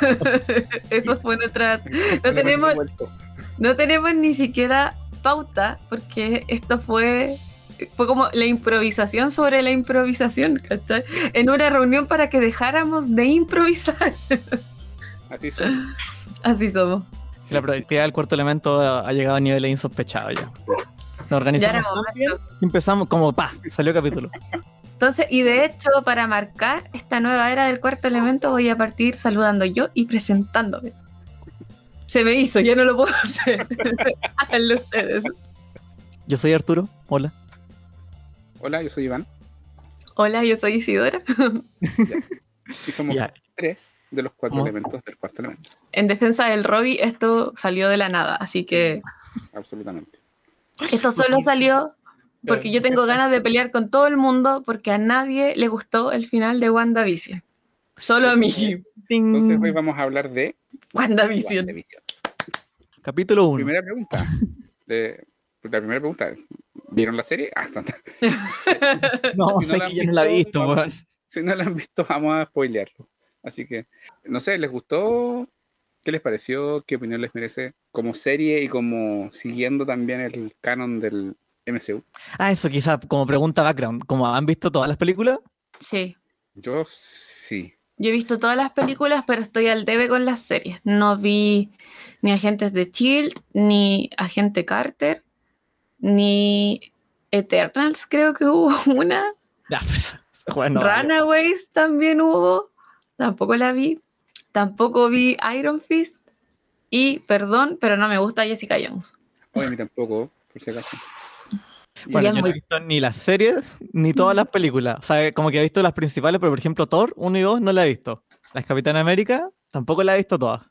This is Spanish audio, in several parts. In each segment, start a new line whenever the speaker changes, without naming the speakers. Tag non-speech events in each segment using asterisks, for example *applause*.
*laughs* Eso fue nuestra. *laughs* No tenemos, no tenemos ni siquiera pauta, porque esto fue. Fue como la improvisación sobre la improvisación, ¿cachai? En una reunión para que dejáramos de improvisar. *laughs*
Así somos.
Así somos.
La productividad del cuarto elemento ha llegado a niveles insospechados ya. Nos organizamos tan bien empezamos como pa, salió el capítulo.
Entonces, y de hecho, para marcar esta nueva era del cuarto elemento, voy a partir saludando yo y presentándome. Se me hizo, ya no lo puedo *laughs* hacer. *laughs* Háganlo ustedes.
Yo soy Arturo, hola.
Hola, yo soy Iván.
Hola, yo soy Isidora. *laughs*
y somos tres de los cuatro elementos del cuarto elemento.
En defensa del Robbie, esto salió de la nada, así que.
Absolutamente.
Esto solo salió porque yo tengo ganas de pelear con todo el mundo porque a nadie le gustó el final de WandaVision. Solo a mí.
Entonces hoy vamos a hablar de
WandaVision.
Capítulo 1.
Primera pregunta. *laughs* la primera pregunta es, ¿vieron la serie? Ah, santa. *laughs*
no, sé que yo no la he visto.
si no la han visto, vamos a spoilearlo. Así que, no sé, ¿les gustó? ¿Qué les pareció? ¿Qué opinión les merece como serie y como siguiendo también el canon del MCU.
Ah, eso quizá como pregunta background. ¿Cómo han visto todas las películas?
Sí.
Yo sí.
Yo he visto todas las películas, pero estoy al debe con las series. No vi ni Agentes de Shield, ni Agente Carter, ni Eternals, creo que hubo *laughs* una.
Pues, bueno,
Runaways también hubo. Tampoco la vi. Tampoco vi Iron Fist. Y, perdón, pero no me gusta Jessica Jones.
Oye, a mí tampoco, por si acaso.
Bueno, yo no he visto ni las series ni todas las películas. O sea, como que he visto las principales, pero por ejemplo, Thor 1 y 2 no la he visto. Las Capitán América tampoco la he visto todas.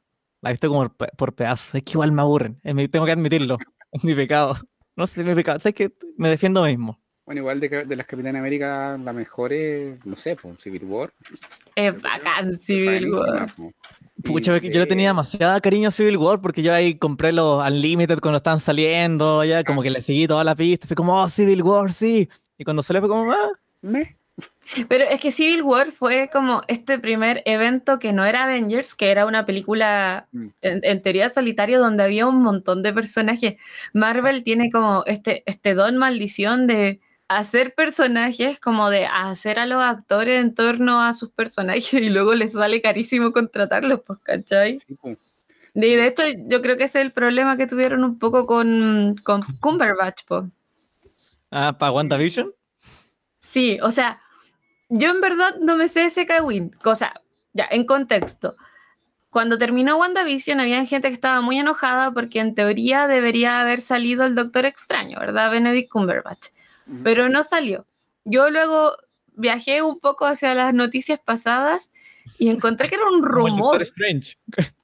La he visto como por pedazos. Es que igual me aburren. tengo que admitirlo. *laughs* Es mi pecado. No sé, es mi pecado. Es que me defiendo mismo.
Bueno, igual de, de las Capitán América, la mejor es, no sé, pues, Civil War.
Es bacán Civil War.
Pucha, yo le tenía demasiada cariño a Civil War porque yo ahí compré los Unlimited cuando estaban saliendo, ya como que le seguí toda la pista, fue como, oh, Civil War, sí. Y cuando salió fue como, ah, me.
Pero es que Civil War fue como este primer evento que no era Avengers, que era una película mm. en, teoría solitario donde había un montón de personajes. Marvel tiene como este, este don maldición de hacer personajes, como de hacer a los actores en torno a sus personajes *laughs* y luego les sale carísimo contratarlos, pues, ¿cachai? Pues. De, de hecho, yo creo que ese es el problema que tuvieron un poco con, con Cumberbatch, pues.
Ah, ¿para WandaVision?
Sí, o sea, yo en verdad no me sé ese Kawin. Cosa, ya, en contexto. Cuando terminó WandaVision, había gente que estaba muy enojada porque en teoría debería haber salido el Doctor Extraño, ¿verdad? Benedict Cumberbatch pero no salió. Yo luego viajé un poco hacia las noticias pasadas y encontré que era un *laughs* rumor.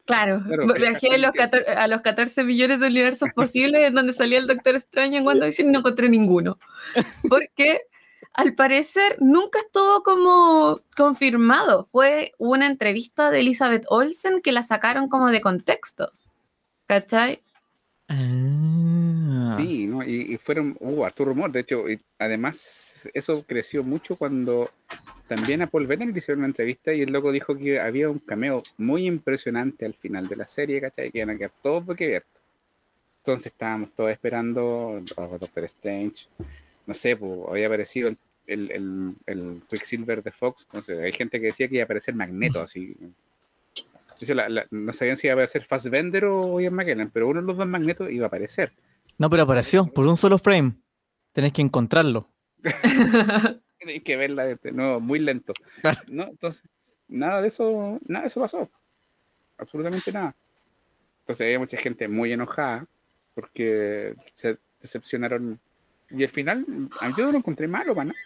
Claro, viajé a los, 14, a los 14 millones de universos posibles en donde salía el Doctor Extraño en WandaVision y no encontré ninguno. *laughs* Porque al parecer nunca estuvo como confirmado. Fue una entrevista de Elizabeth Olsen que la sacaron como de contexto. ¿Cachai?
Ah.
Sí, ¿no? y, fueron, hubo tu rumor, de hecho, y además eso creció mucho cuando también a Paul Bettany le hicieron una entrevista y el loco dijo que había un cameo muy impresionante al final de la serie, ¿cachai? Que iban a quedar todos boquiabiertos. Entonces estábamos todos esperando a Doctor Strange, no sé, pues, había aparecido el, el, el, el Quicksilver de Fox, entonces hay gente que decía que iba a aparecer Magneto, *laughs* así no sabían si iba a aparecer Fassbender o Ian McKellen, pero uno de los dos magnetos iba a aparecer.
No, pero apareció por un solo frame. Tenés que encontrarlo. *laughs*
Tenés que verla de nuevo, muy lento. ¿no? Entonces, nada de eso, nada de eso pasó. Absolutamente nada. Entonces había mucha gente muy enojada porque se decepcionaron. Y al final, yo no lo encontré malo para nada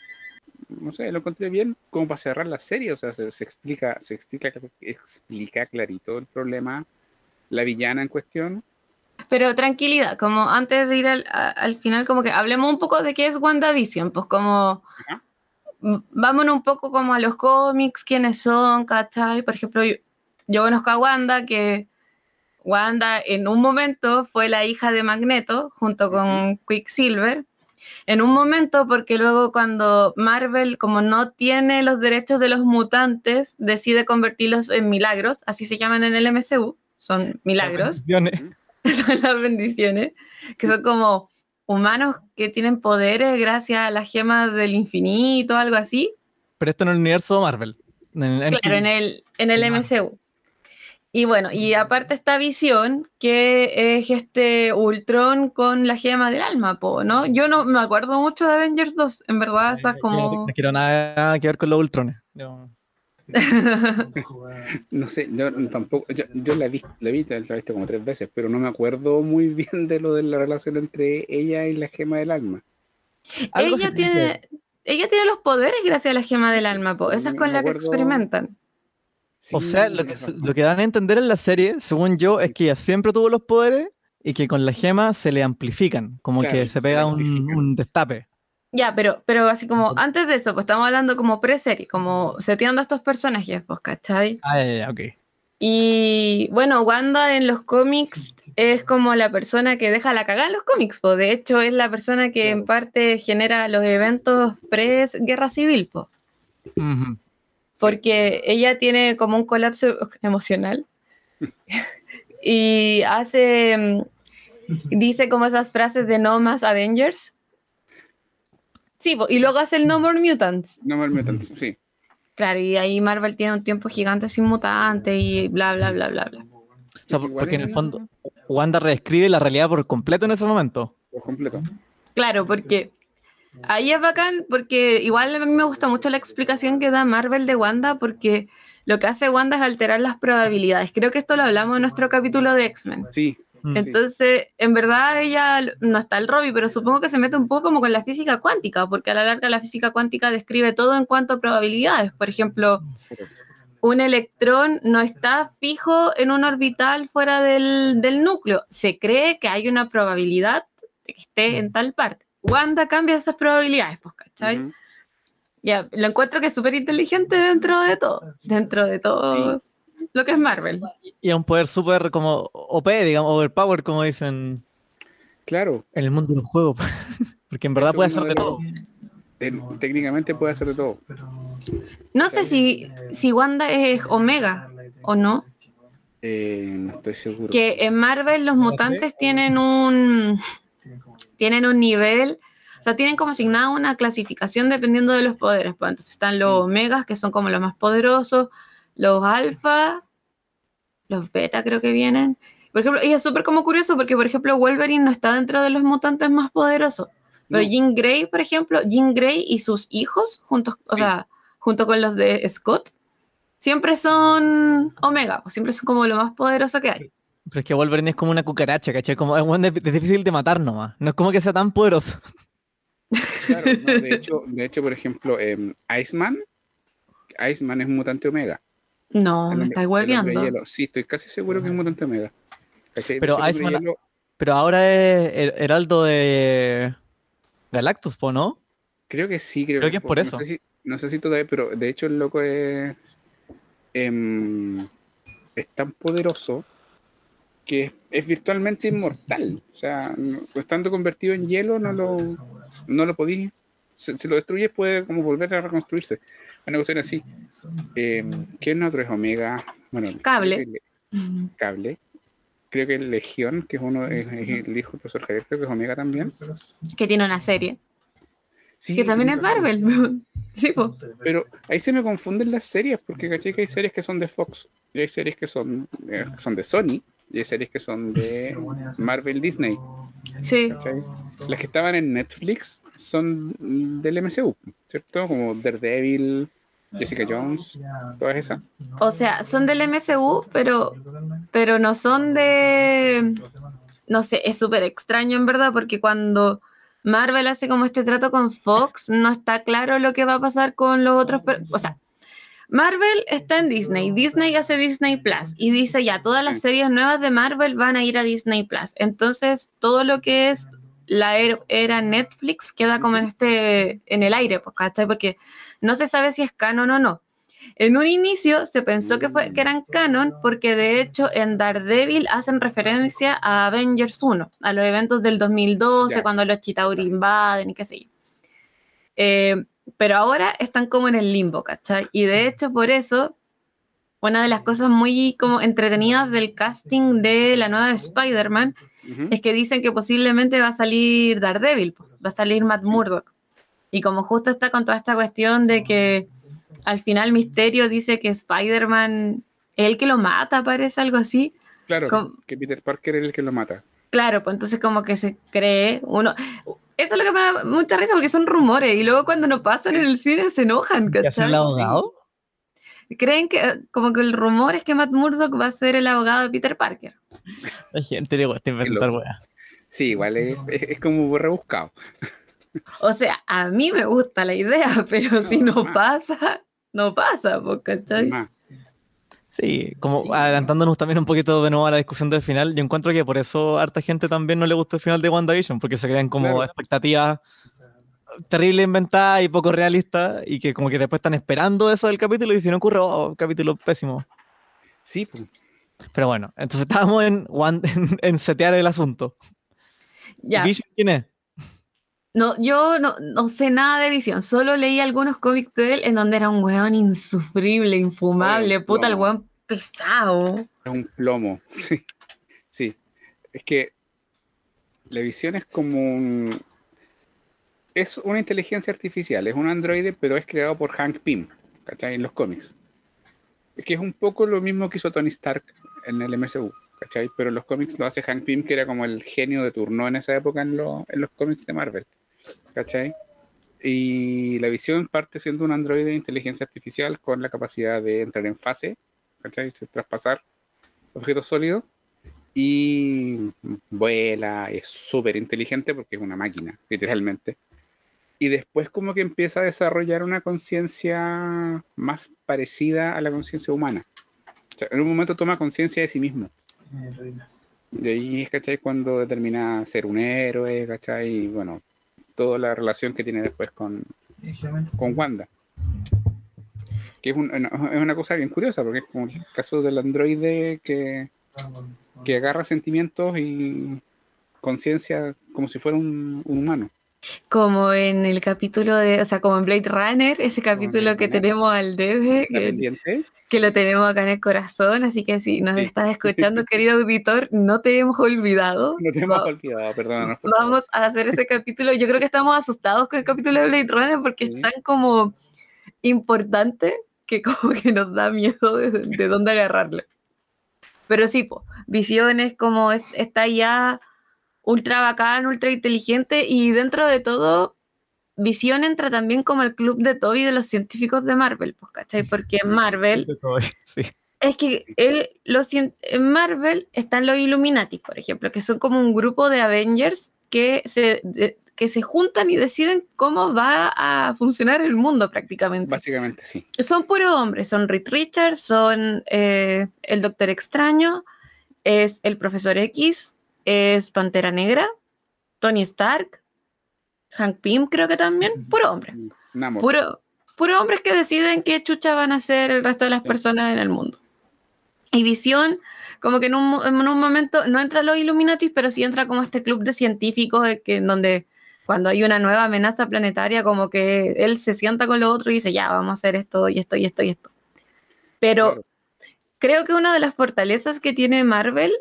no sé, lo encontré bien como para cerrar la serie, o sea, se, explica, se explica, explica clarito el problema, la villana en cuestión.
Pero tranquilidad, como antes de ir al, final, como que hablemos un poco de qué es WandaVision, pues como vámonos un poco como a los cómics, quiénes son, ¿cachai? Por ejemplo, yo, yo conozco a Wanda, que Wanda en un momento fue la hija de Magneto junto con Quicksilver en un momento, porque luego cuando Marvel, como no tiene los derechos de los mutantes, decide convertirlos en milagros, así se llaman en el MCU, son milagros. *laughs* son las bendiciones, que son como humanos que tienen poderes gracias a las gemas del infinito, algo así.
Pero esto en el universo Marvel.
claro, en el, en el MCU. Y bueno, y aparte esta visión que es este Ultron con la gema del alma, ¿no? Yo no me acuerdo mucho de Avengers 2, en verdad, esas como...
No quiero nada que ver con los Ultrones.
no *laughs* *laughs* sé, yo tampoco, yo, la, vi, la vi, la he visto como tres veces, pero no me acuerdo muy *laughs* bien de lo de la relación entre ella y la gema del alma.
Ella tiene, ella tiene los poderes gracias a la gema del alma, po. esa es con la que experimentan
o sea, lo que, lo que, dan a entender en la serie, según yo, es que ella siempre tuvo los poderes y que con la gema se le amplifican, como que se pega un, destape.
Ya, pero, pero así como antes de eso, pues estamos hablando como pre-serie, como seteando a estos personajes, pues, ¿cachai?
Ah, ya, ya, ok.
Y bueno, Wanda en los cómics es como la persona que deja la cagada en los cómics, pues de hecho es la persona que en parte genera los eventos pre-guerra civil, pues porque ella tiene como un colapso *laughs* emocional *laughs* y hace, mm, dice como esas frases de no más Avengers. Sí, y luego hace el No More Mutants.
No More Mutants, sí.
Claro, y ahí Marvel tiene un tiempo gigante sin mutantes y bla, bla, bla, bla, bla.
porque en el fondo Wanda reescribe la realidad por completo en ese momento.
Por completo.
Claro, porque Ahí es bacán porque igual a mí me gusta mucho la explicación que da Marvel de Wanda porque lo que hace Wanda es alterar las probabilidades. Creo que esto lo hablamos en nuestro capítulo de X-Men.
Sí.
Mm. Entonces, en verdad ella no está el Robbie, pero supongo que se mete un poco como con la física cuántica, porque a la larga la física cuántica describe todo en cuanto a probabilidades. Por ejemplo, un electrón no está fijo en un orbital fuera del, del núcleo. Se cree que hay una probabilidad de que esté en tal parte. Wanda cambia esas probabilidades, pues, ¿cachai? Ya, lo encuentro que es súper inteligente dentro de todo, dentro de todo lo que es Marvel.
Y a un poder súper como OP, digamos, overpower, como dicen.
Claro.
En el mundo de los juegos. *laughs* Porque en verdad puede hacer de, todo.
técnicamente puede hacer de todo.
No sé si, si Wanda es Omega o no.
Eh, no estoy seguro.
Que en Marvel los mutantes tienen un tienen un nivel, o sea, tienen como asignada una clasificación dependiendo de los poderes. Pues, entonces están los omegas, que son como los más poderosos, los alfa, los beta creo que vienen. Por ejemplo, y es súper como curioso porque, por ejemplo, Wolverine no está dentro de los mutantes más poderosos. Pero Jean Grey, por ejemplo, Jean Grey y sus hijos, juntos, o sea, junto con los de Scott, siempre son Omega, pues siempre son como lo más poderoso que hay.
Pero es que Wolverine es como una cucaracha, ¿cachai? Como, es, difícil de matar nomás. No es como que sea tan poderoso.
Claro, de, *laughs* hecho, de hecho, por ejemplo, eh, Iceman, Iceman es un mutante omega.
No, me estáis hueveando.
Sí, estoy casi seguro que es un mutante omega.
¿Cachai? Pero Iceman, pero ahora es heraldo de Galactus, ¿no?
Creo que sí, creo,
creo que, es por eso.
No sé, si, todavía, pero de hecho el loco es, em, es tan poderoso que es, virtualmente inmortal. O sea, estando convertido en hielo, no lo, no lo podís. Si, lo destruyes, puede como volver a reconstruirse. Una cuestión así. Eh, ¿Quién otro es Omega? Bueno,
cable.
cable. Creo que Legión, que es uno es, el hijo del profesor Javier, creo que es Omega también.
Que tiene una serie. Sí, que también es Marvel. *laughs* sí,
Pero ahí se me confunden las series, porque caché que hay series que son de Fox y hay series que son, eh, que son de Sony y hay series que son de Marvel Disney.
Sí.
Las que estaban en Netflix son del MCU, ¿cierto? Como Daredevil, Jessica Jones, todas esas.
O sea, son del MCU, pero, pero no son de... No sé, es súper extraño en verdad, porque cuando Marvel hace como este trato con Fox, no está claro lo que va a pasar con los otros... O sea, Marvel está en Disney, Disney hace Disney Plus y dice ya, todas las series nuevas de Marvel van a ir a Disney Plus. Entonces, todo lo que es la er, era Netflix queda como en este en el aire, pues, ¿cachai? Porque no se sabe si es canon o no. En un inicio se pensó que, fue, que eran canon porque de hecho en Daredevil hacen referencia a Avengers 1, a los eventos del 2012, cuando los Chitauri invaden y qué sé yo. Eh, pero ahora están como en el limbo, ¿cachai? Y de hecho por eso, una de las cosas muy como entretenidas del casting de la nueva Spider-Man es que dicen que posiblemente va a salir Daredevil, va a salir Matt Murdock. Y como justo está con toda esta cuestión de que al final Misterio dice que Spider-Man es el que lo mata, parece algo así.
Claro, que Peter Parker es el que lo mata.
Claro, pues entonces como que se cree uno... Eso es lo que me da mucha risa porque son rumores y luego cuando no pasan en el cine se enojan,
¿cachai? el abogado?
Creen que como que el rumor es que Matt Murdock va a ser el abogado de Peter Parker.
La gente le gusta inventar weá.
Sí, igual es, es, como rebuscado.
O sea, a mí me gusta la idea, pero si no pasa, no pasa, ¿cachai?
Sí, como adelantándonos también un poquito de nuevo a la discusión del final, yo encuentro que por eso a harta gente también no le gusta el final de WandaVision, porque se crean como expectativas terrible inventada y poco realista y que como que después están esperando eso del capítulo y si no ocurre, oh, capítulo pésimo.
Sí, pues.
Pero bueno, entonces estábamos en, *laughs* en, setear el asunto.
Ya.
quién es?
No, yo no, no, sé nada de Vision, solo leí algunos cómics de él en donde era un weón insufrible, infumable, puta, el weón pesado.
Es un plomo, *laughs* sí. Sí. Es que la visión es como un, es una inteligencia artificial, es un androide, pero es creado por Hank Pym, ¿cachai? En los cómics. Es que es un poco lo mismo que hizo Tony Stark en el MCU, ¿cachai? Pero en los cómics lo hace Hank Pym, que era como el genio de turno en esa época en, en los cómics de Marvel, ¿cachai? Y la visión parte siendo un androide de inteligencia artificial con la capacidad de entrar en fase, ¿cachai? Traspasar objetos sólidos y vuela, es súper inteligente porque es una máquina, literalmente y después como que empieza a desarrollar una conciencia más parecida a la conciencia humana. O sea, en un momento toma conciencia de sí mismo. De ahí es, ¿cachai? Cuando determina ser un héroe, ¿cachai? Y bueno, toda la relación que tiene después con, con Wanda. Que es, es una cosa bien curiosa, porque es como el caso del androide que, que agarra sentimientos y conciencia como si fuera un humano.
Como en el capítulo de, o sea, como en Blade Runner, ese capítulo que tenemos al debe, que, lo tenemos acá en el corazón, así que si nos estás *laughs* escuchando, querido auditor, no te hemos olvidado.
No te hemos olvidado, perdón.
Vamos a hacer ese *laughs* capítulo. Yo creo que estamos asustados con el capítulo de Blade Runner porque es tan como importante que *laughs* como que nos da miedo de, de dónde agarrarlo. Pero sí, visiones como está ya ultra bacán, ultra inteligente y dentro de todo, Visión entra también como el club de Toby de los científicos de Marvel, pues, ¿cachai? Porque en Marvel... *laughs* Es que en Marvel están los Illuminati, por ejemplo, que son como un grupo de Avengers que se, que se juntan y deciden cómo va a funcionar el mundo prácticamente.
Básicamente, sí.
Son puros hombres, son Reed Richards, son eh, el Doctor Extraño, es el Profesor X, es Pantera Negra, Tony Stark, Hank Pym creo que también, puro hombre. Puro, puro hombres que deciden qué chucha van a hacer el resto de las personas en el mundo. Y Visión, como que en un, en un momento no entra los Illuminati, pero sí entra como este club de científicos que, en donde cuando hay una nueva amenaza planetaria, como que él se sienta con los otros y dice, ya, vamos a hacer esto y esto y esto y esto. Pero creo que una de las fortalezas que tiene Marvel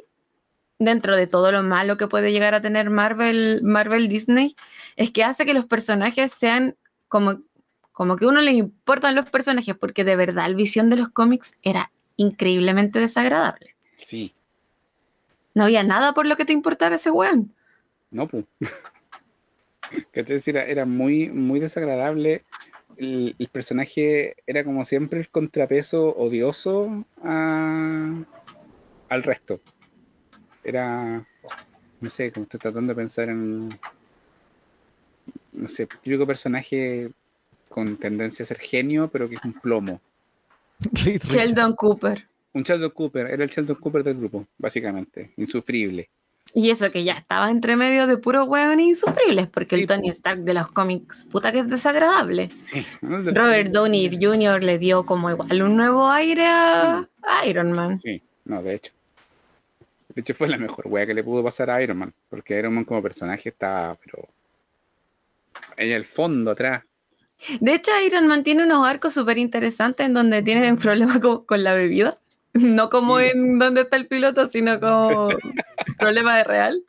dentro de todo lo malo que puede llegar a tener Marvel, Marvel Disney, es que hace que los personajes sean como, como que uno le importan los personajes, porque de verdad la visión de los cómics era increíblemente desagradable.
Sí.
No había nada por lo que te importara ese weón.
No, pues. que te decir, era muy, muy desagradable. El, personaje era como siempre el contrapeso odioso al resto era, no sé, como estoy tratando de pensar en, no sé, típico personaje con tendencia a ser genio, pero que es un plomo. *laughs*
Sheldon Cooper.
Un Sheldon Cooper, era el Sheldon Cooper del grupo, básicamente, insufrible.
Y eso que ya estaba entre medio de puros hueones insufribles, porque el Tony Stark de los cómics, puta que es desagradable. Robert Downey Jr. le dio como igual un nuevo aire a Iron Man.
Sí, no, de hecho. De hecho fue la mejor wea que le pudo pasar a Iron Man, porque Iron Man como personaje estaba, pero en el fondo atrás.
De hecho, Iron Man tiene unos arcos súper interesantes en donde tiene un problema *laughs* con la bebida. No como en donde está el piloto, sino como *laughs* problema de real.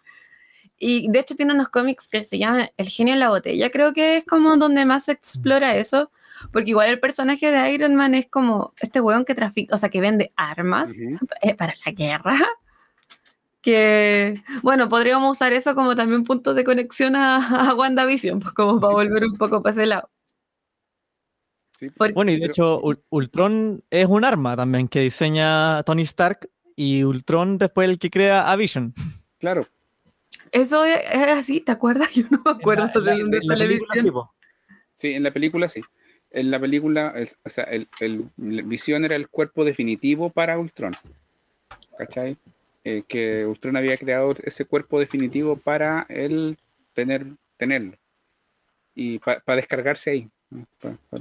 Y de hecho tiene unos cómics que se llaman El genio en la botella. Creo que es como donde más se explora eso. Porque igual el personaje de Iron Man es como este weón que trafica, o sea, que vende armas eh, para la guerra. Que, bueno, podríamos usar eso como también punto de conexión a, a WandaVision, pues como para volver un poco para ese lado
bueno, y de hecho, Ultron es un arma también que diseña Tony Stark y Ultron después el que crea a Vision.
Claro.
Eso es, así, ¿te acuerdas? *laughs* Yo no me acuerdo de dónde está la
Sí, en la película sí. En la película, o sea, el, Vision era el cuerpo definitivo para Ultron. ¿Cachai? Eh, que Ultron había creado ese cuerpo definitivo para él tener, tenerlo. Y para descargarse ahí.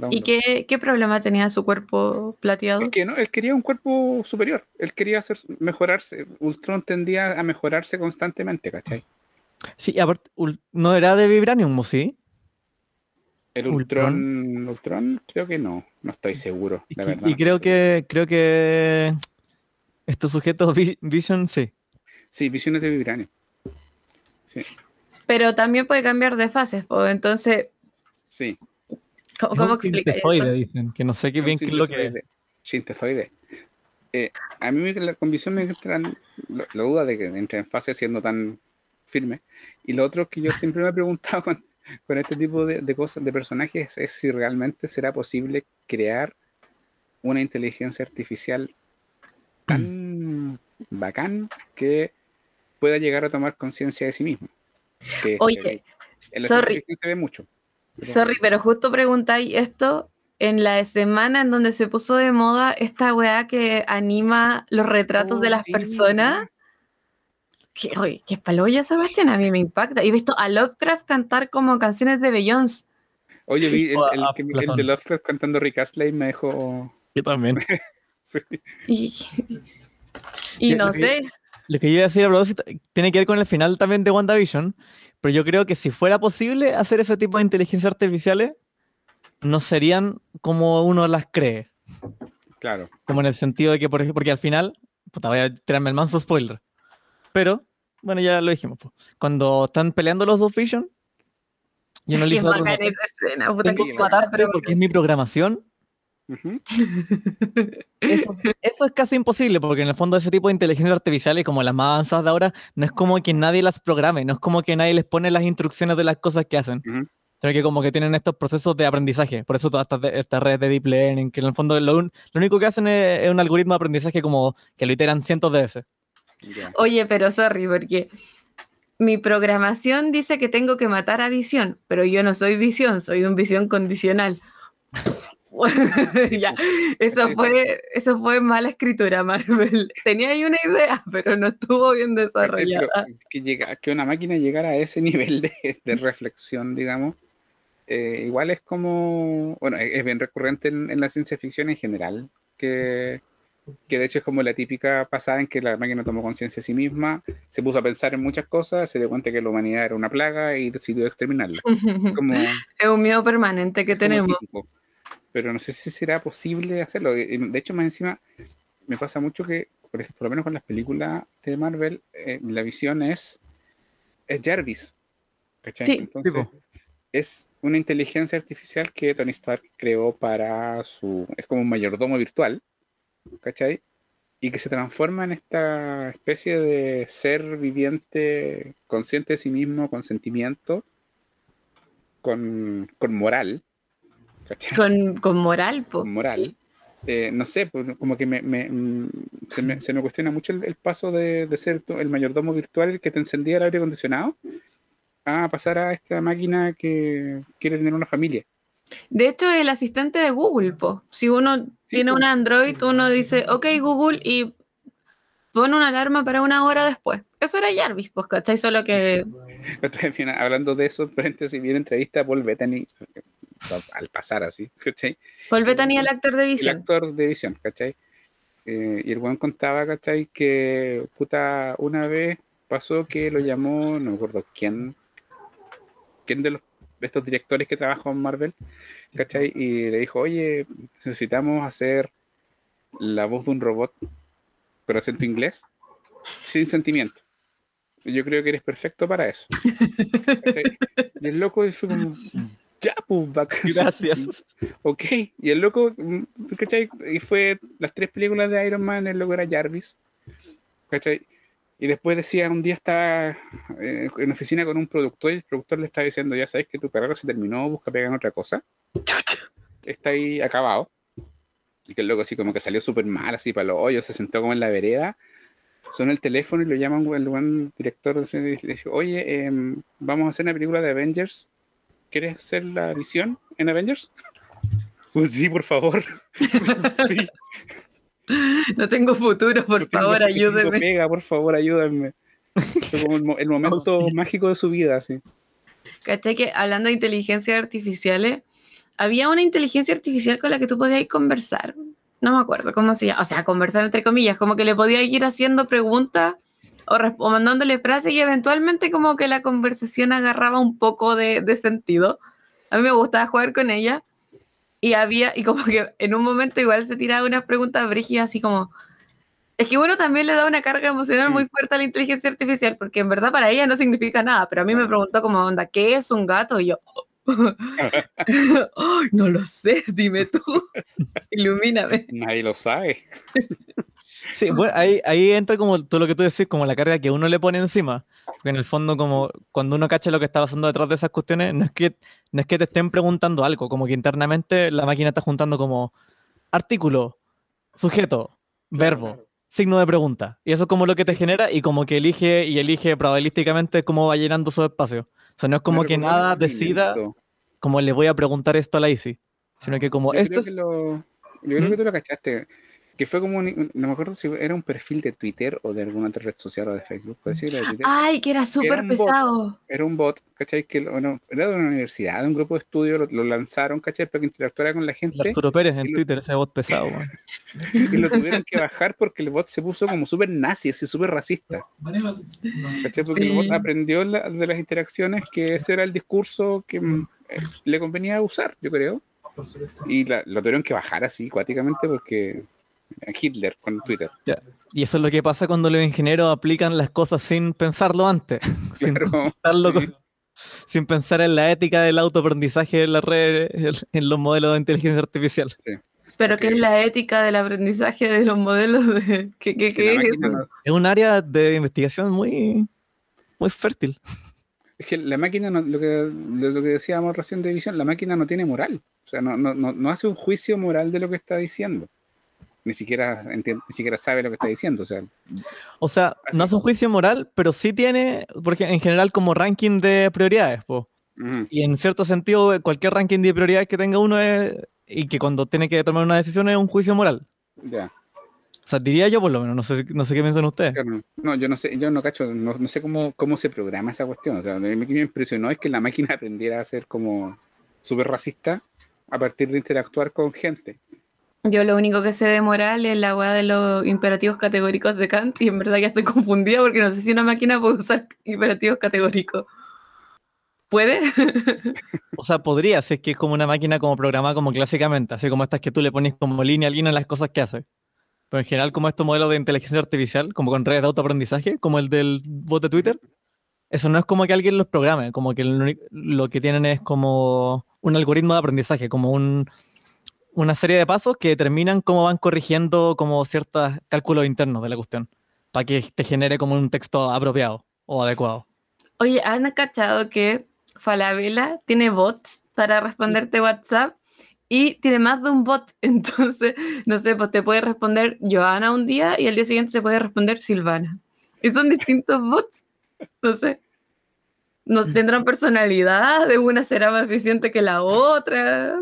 ¿Y qué, problema tenía su cuerpo plateado?
que no, él quería un cuerpo superior. Él quería hacer, mejorarse. Ultron tendía a mejorarse constantemente, ¿cachai?
Sí, aparte, ¿no era de Vibranium, sí?
El Ultron, Ultron, creo que no, no estoy seguro.
Y, y creo que creo que estos sujetos Vision sí.
Sí, Vision es de Vibranium. Sí.
Pero también puede cambiar de fases, pues entonces.
Sí.
¿Cómo, explica eso?
dicen, que no sé qué bien qué es lo que
es. Eh, a mí la convicción me entra la, duda de que entre en fase siendo tan firme. Y lo otro que yo siempre me he preguntado con, con este tipo de, de, cosas, de personajes, es si realmente será posible crear una inteligencia artificial tan bacán que pueda llegar a tomar conciencia de sí mismo.
Oye, sorry.
se ve mucho.
Sorry, pero justo preguntáis esto en la semana en donde se puso de moda esta weá que anima los retratos de oh, las personas. Que, oye, qué paloya Sebastián, a mí me impacta. he visto a Lovecraft cantar como canciones de Beyoncé.
Oye, vi el, el, de Lovecraft cantando Rick Astley me dejó.
Yo también. *laughs*
Y, no sé.
Lo que yo iba a decir a propósito tiene que ver con el final también de WandaVision, pero yo creo que si fuera posible hacer ese tipo de inteligencias artificiales, no serían como uno las cree.
Claro.
Como en el sentido de que, por ejemplo, porque al final, puta, voy a tirarme el manso spoiler. Pero, bueno, ya lo dijimos. Cuando están peleando los dos Vision, yo no le hice puta que porque es mi programación *laughs* eso, es casi imposible, porque en el fondo ese tipo de inteligencia artificial y como las más avanzadas de ahora, no es como que nadie las programe, no es como que nadie les pone las instrucciones de las cosas que hacen. Sino que como que tienen estos procesos de aprendizaje. Por eso todas estas redes de deep learning, que en el fondo lo, único que hacen es, un algoritmo de aprendizaje como que lo iteran cientos de veces.
Oye, pero sorry, porque mi programación dice que tengo que matar a visión, pero yo no soy visión, soy un visión condicional. *laughs* ya, eso fue, eso fue mala escritura, Marvel. *laughs* Tenía ahí una idea, pero no estuvo bien desarrollada.
que, llega, que una máquina llegara a ese *laughs* nivel de, reflexión, digamos, eh, igual es como, bueno, es, bien recurrente en, la ciencia ficción en general, que, que de hecho es como la típica pasada en que la máquina tomó conciencia de sí misma, se puso a pensar en muchas cosas, se dio cuenta que la humanidad era una plaga y decidió exterminarla. Como,
es un miedo permanente que tenemos
pero no sé si será posible hacerlo. De hecho, más encima, me pasa mucho que, por, ejemplo, por lo menos con las películas de Marvel, eh, la visión es, es Jarvis. ¿cachai? Entonces, es una inteligencia artificial que Tony Stark creó para su. Es como un mayordomo virtual, ¿cachai? Y que se transforma en esta especie de ser viviente, consciente de sí mismo, con sentimiento, con, con moral,
con, moral,
Con moral. Eh, no sé, pues, como que me, mm, se, me, cuestiona mucho el, paso de, ser el mayordomo virtual que te encendía el aire acondicionado a pasar a esta máquina que quiere tener una familia.
De hecho, el asistente de Google, po. si uno tiene un Android, uno dice, ok Google, y pon una alarma para una hora después. Eso era Jarvis, pues, ¿cachai? Solo que... *laughs*
Hablando de eso, si viene entrevista a Paul Bettany, al pasar así, *laughs* ¿cachai?
Paul Bettany, el actor de visión.
El actor de visión, ¿cachai? Eh, y el buen contaba, ¿cachai? Que puta, una vez pasó que lo llamó, no me acuerdo quién, quién de los estos directores que trabajan en Marvel, ¿cachai? Y le dijo, oye, necesitamos hacer la voz de un robot, pero acento inglés, sin sentimiento. Yo creo que eres perfecto para eso. *laughs* Y el loco fue como, ya, pues, *laughs*
Gracias.
Ok. Y el loco, ¿cachai? Y fue las tres películas de Iron Man, el loco era Jarvis. ¿cachai? Y después decía, un día estaba eh, en oficina con un productor y el productor le estaba diciendo, ya sabes que tu carrera se terminó, busca pegar en otra cosa. Está ahí acabado. Y que el loco así como que salió súper mal, así para los hoyos, se sentó como en la vereda, son el teléfono y lo llaman el buen director y le dice, oye, em, vamos a hacer una película de Avengers. ¿Quieres hacer la visión en Avengers? Pues sí, por favor. *laughs* sí.
No tengo futuro, por favor, ayúdeme.
Pega, por favor, ayúdenme. como el, momento *laughs* mágico de su vida, sí.
¿Cachai? Que hablando de inteligencias artificiales, había una inteligencia artificial con la que tú podías conversar. No me acuerdo cómo se llama. O sea, conversar entre comillas, como que le podías ir haciendo preguntas o, mandándole frases y eventualmente como que la conversación agarraba un poco de, de sentido. A mí me gustaba jugar con ella y había, y como que en un momento igual se tiraba unas preguntas brígidas así como, es que bueno, también le da una carga emocional muy fuerte a la inteligencia artificial, porque en verdad para ella no significa nada, pero a mí me preguntó como, onda, ¿qué es un gato? Y yo, *laughs* *laughs* no lo sé, dime tú, *laughs* ilumíname.
Nadie lo sabe.
Sí, bueno, ahí, ahí entra como todo lo que tú decís, como la carga que uno le pone encima. Porque en el fondo, como cuando uno cacha lo que está pasando detrás de esas cuestiones, no es que, no es que te estén preguntando algo, como que internamente la máquina está juntando como artículo, sujeto, verbo, signo de pregunta. Y eso es como lo que te genera y como que elige y elige probabilísticamente cómo va llenando su espacio. O sea, no es como que nada decida como le voy a preguntar esto a la Easy, sino que como esto...
yo creo que tú lo cachaste que fue como, no me acuerdo si era un perfil de Twitter o de alguna otra red social o de Facebook, puede ser.
Ay, que era súper pesado.
era un bot, ¿cachai? Que bueno, era de una universidad, de un grupo de estudio, lo, lanzaron, ¿cachai? Para que interactuara con la gente.
Arturo Pérez en Twitter, ese bot pesado, *laughs*
y lo tuvieron que bajar porque el bot se puso como súper nazi, así súper racista. ¿Cachai? Porque el bot aprendió de las interacciones que ese era el discurso que mm, eh, le convenía usar, yo creo. Y lo tuvieron que bajar así, cuáticamente, porque Hitler con Twitter.
Y eso es lo que pasa cuando los ingenieros aplican las cosas sin pensarlo antes. *laughs* sin, pensar en la ética del autoaprendizaje en la red, en los modelos de inteligencia artificial.
Pero ¿qué es la ética del aprendizaje de los modelos? De... ¿Qué, qué, es eso?
Es un área de investigación muy, muy fértil.
Es que la máquina, lo, que, lo que decíamos recién de visión, la máquina no tiene moral. O sea, no, no, no hace un juicio moral de lo que está diciendo ni siquiera, ni siquiera sabe lo que está diciendo. O sea,
o sea no hace un juicio moral, pero sí tiene, porque en general como ranking de prioridades. Y en cierto sentido, cualquier ranking de prioridades que tenga uno es, y que cuando tiene que tomar una decisión es un juicio moral.
Ya.
O sea, diría yo por lo menos, no sé, no sé qué piensan ustedes.
No, yo no sé, yo no cacho, no, sé cómo, cómo se programa esa cuestión. O sea, lo que me impresionó es que la máquina aprendiera a ser como súper racista a partir de interactuar con gente.
Yo lo único que sé de moral es la weá de los imperativos categóricos de Kant y en verdad ya estoy *laughs* confundida porque no sé si una máquina puede usar imperativos categóricos. ¿Puede? *laughs*
o sea, podría, si es que es como una máquina como programada como clásicamente, así como estas que tú le pones como línea a línea las cosas que hace. Pero en general, como estos modelos de inteligencia artificial, como con redes de autoaprendizaje, como el del bot de Twitter, eso no es como que alguien los programe, como que lo que tienen es como un algoritmo de aprendizaje, como un, una serie de pasos que determinan cómo van corrigiendo como ciertos cálculos internos de la cuestión, para que te genere como un texto apropiado o adecuado.
Oye, ¿han cachado que Falabella tiene bots para responderte WhatsApp? Y tiene más de un bot, *laughs* entonces, no sé, pues te puede responder Joana un día y el día siguiente te puede responder Silvana. Y son distintos bots. No sé. Nos tendrán personalidad, de una será más eficiente que la otra.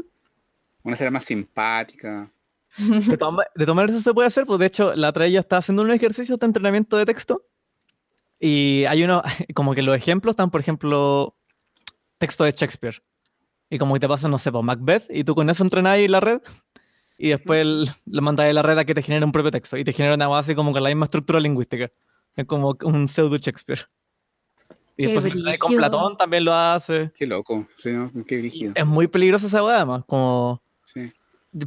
Una será más simpática.
De, de tomar eso se puede hacer, pues de hecho la otra ya está haciendo un ejercicio de entrenamiento de texto y hay uno, *laughs* como que los ejemplos están, por ejemplo, texto de Shakespeare. Y como que te pasa, no sé, por pues, Macbeth, y tú con eso entrenáis la red, y después le mandáis a la red a que te genere un propio texto, y te genera una base como con la misma estructura lingüística. Es como un pseudo Shakespeare. Y después con Platón también lo hace.
Qué loco, sí, qué rígido.
Es muy peligroso esa weá, además. Como.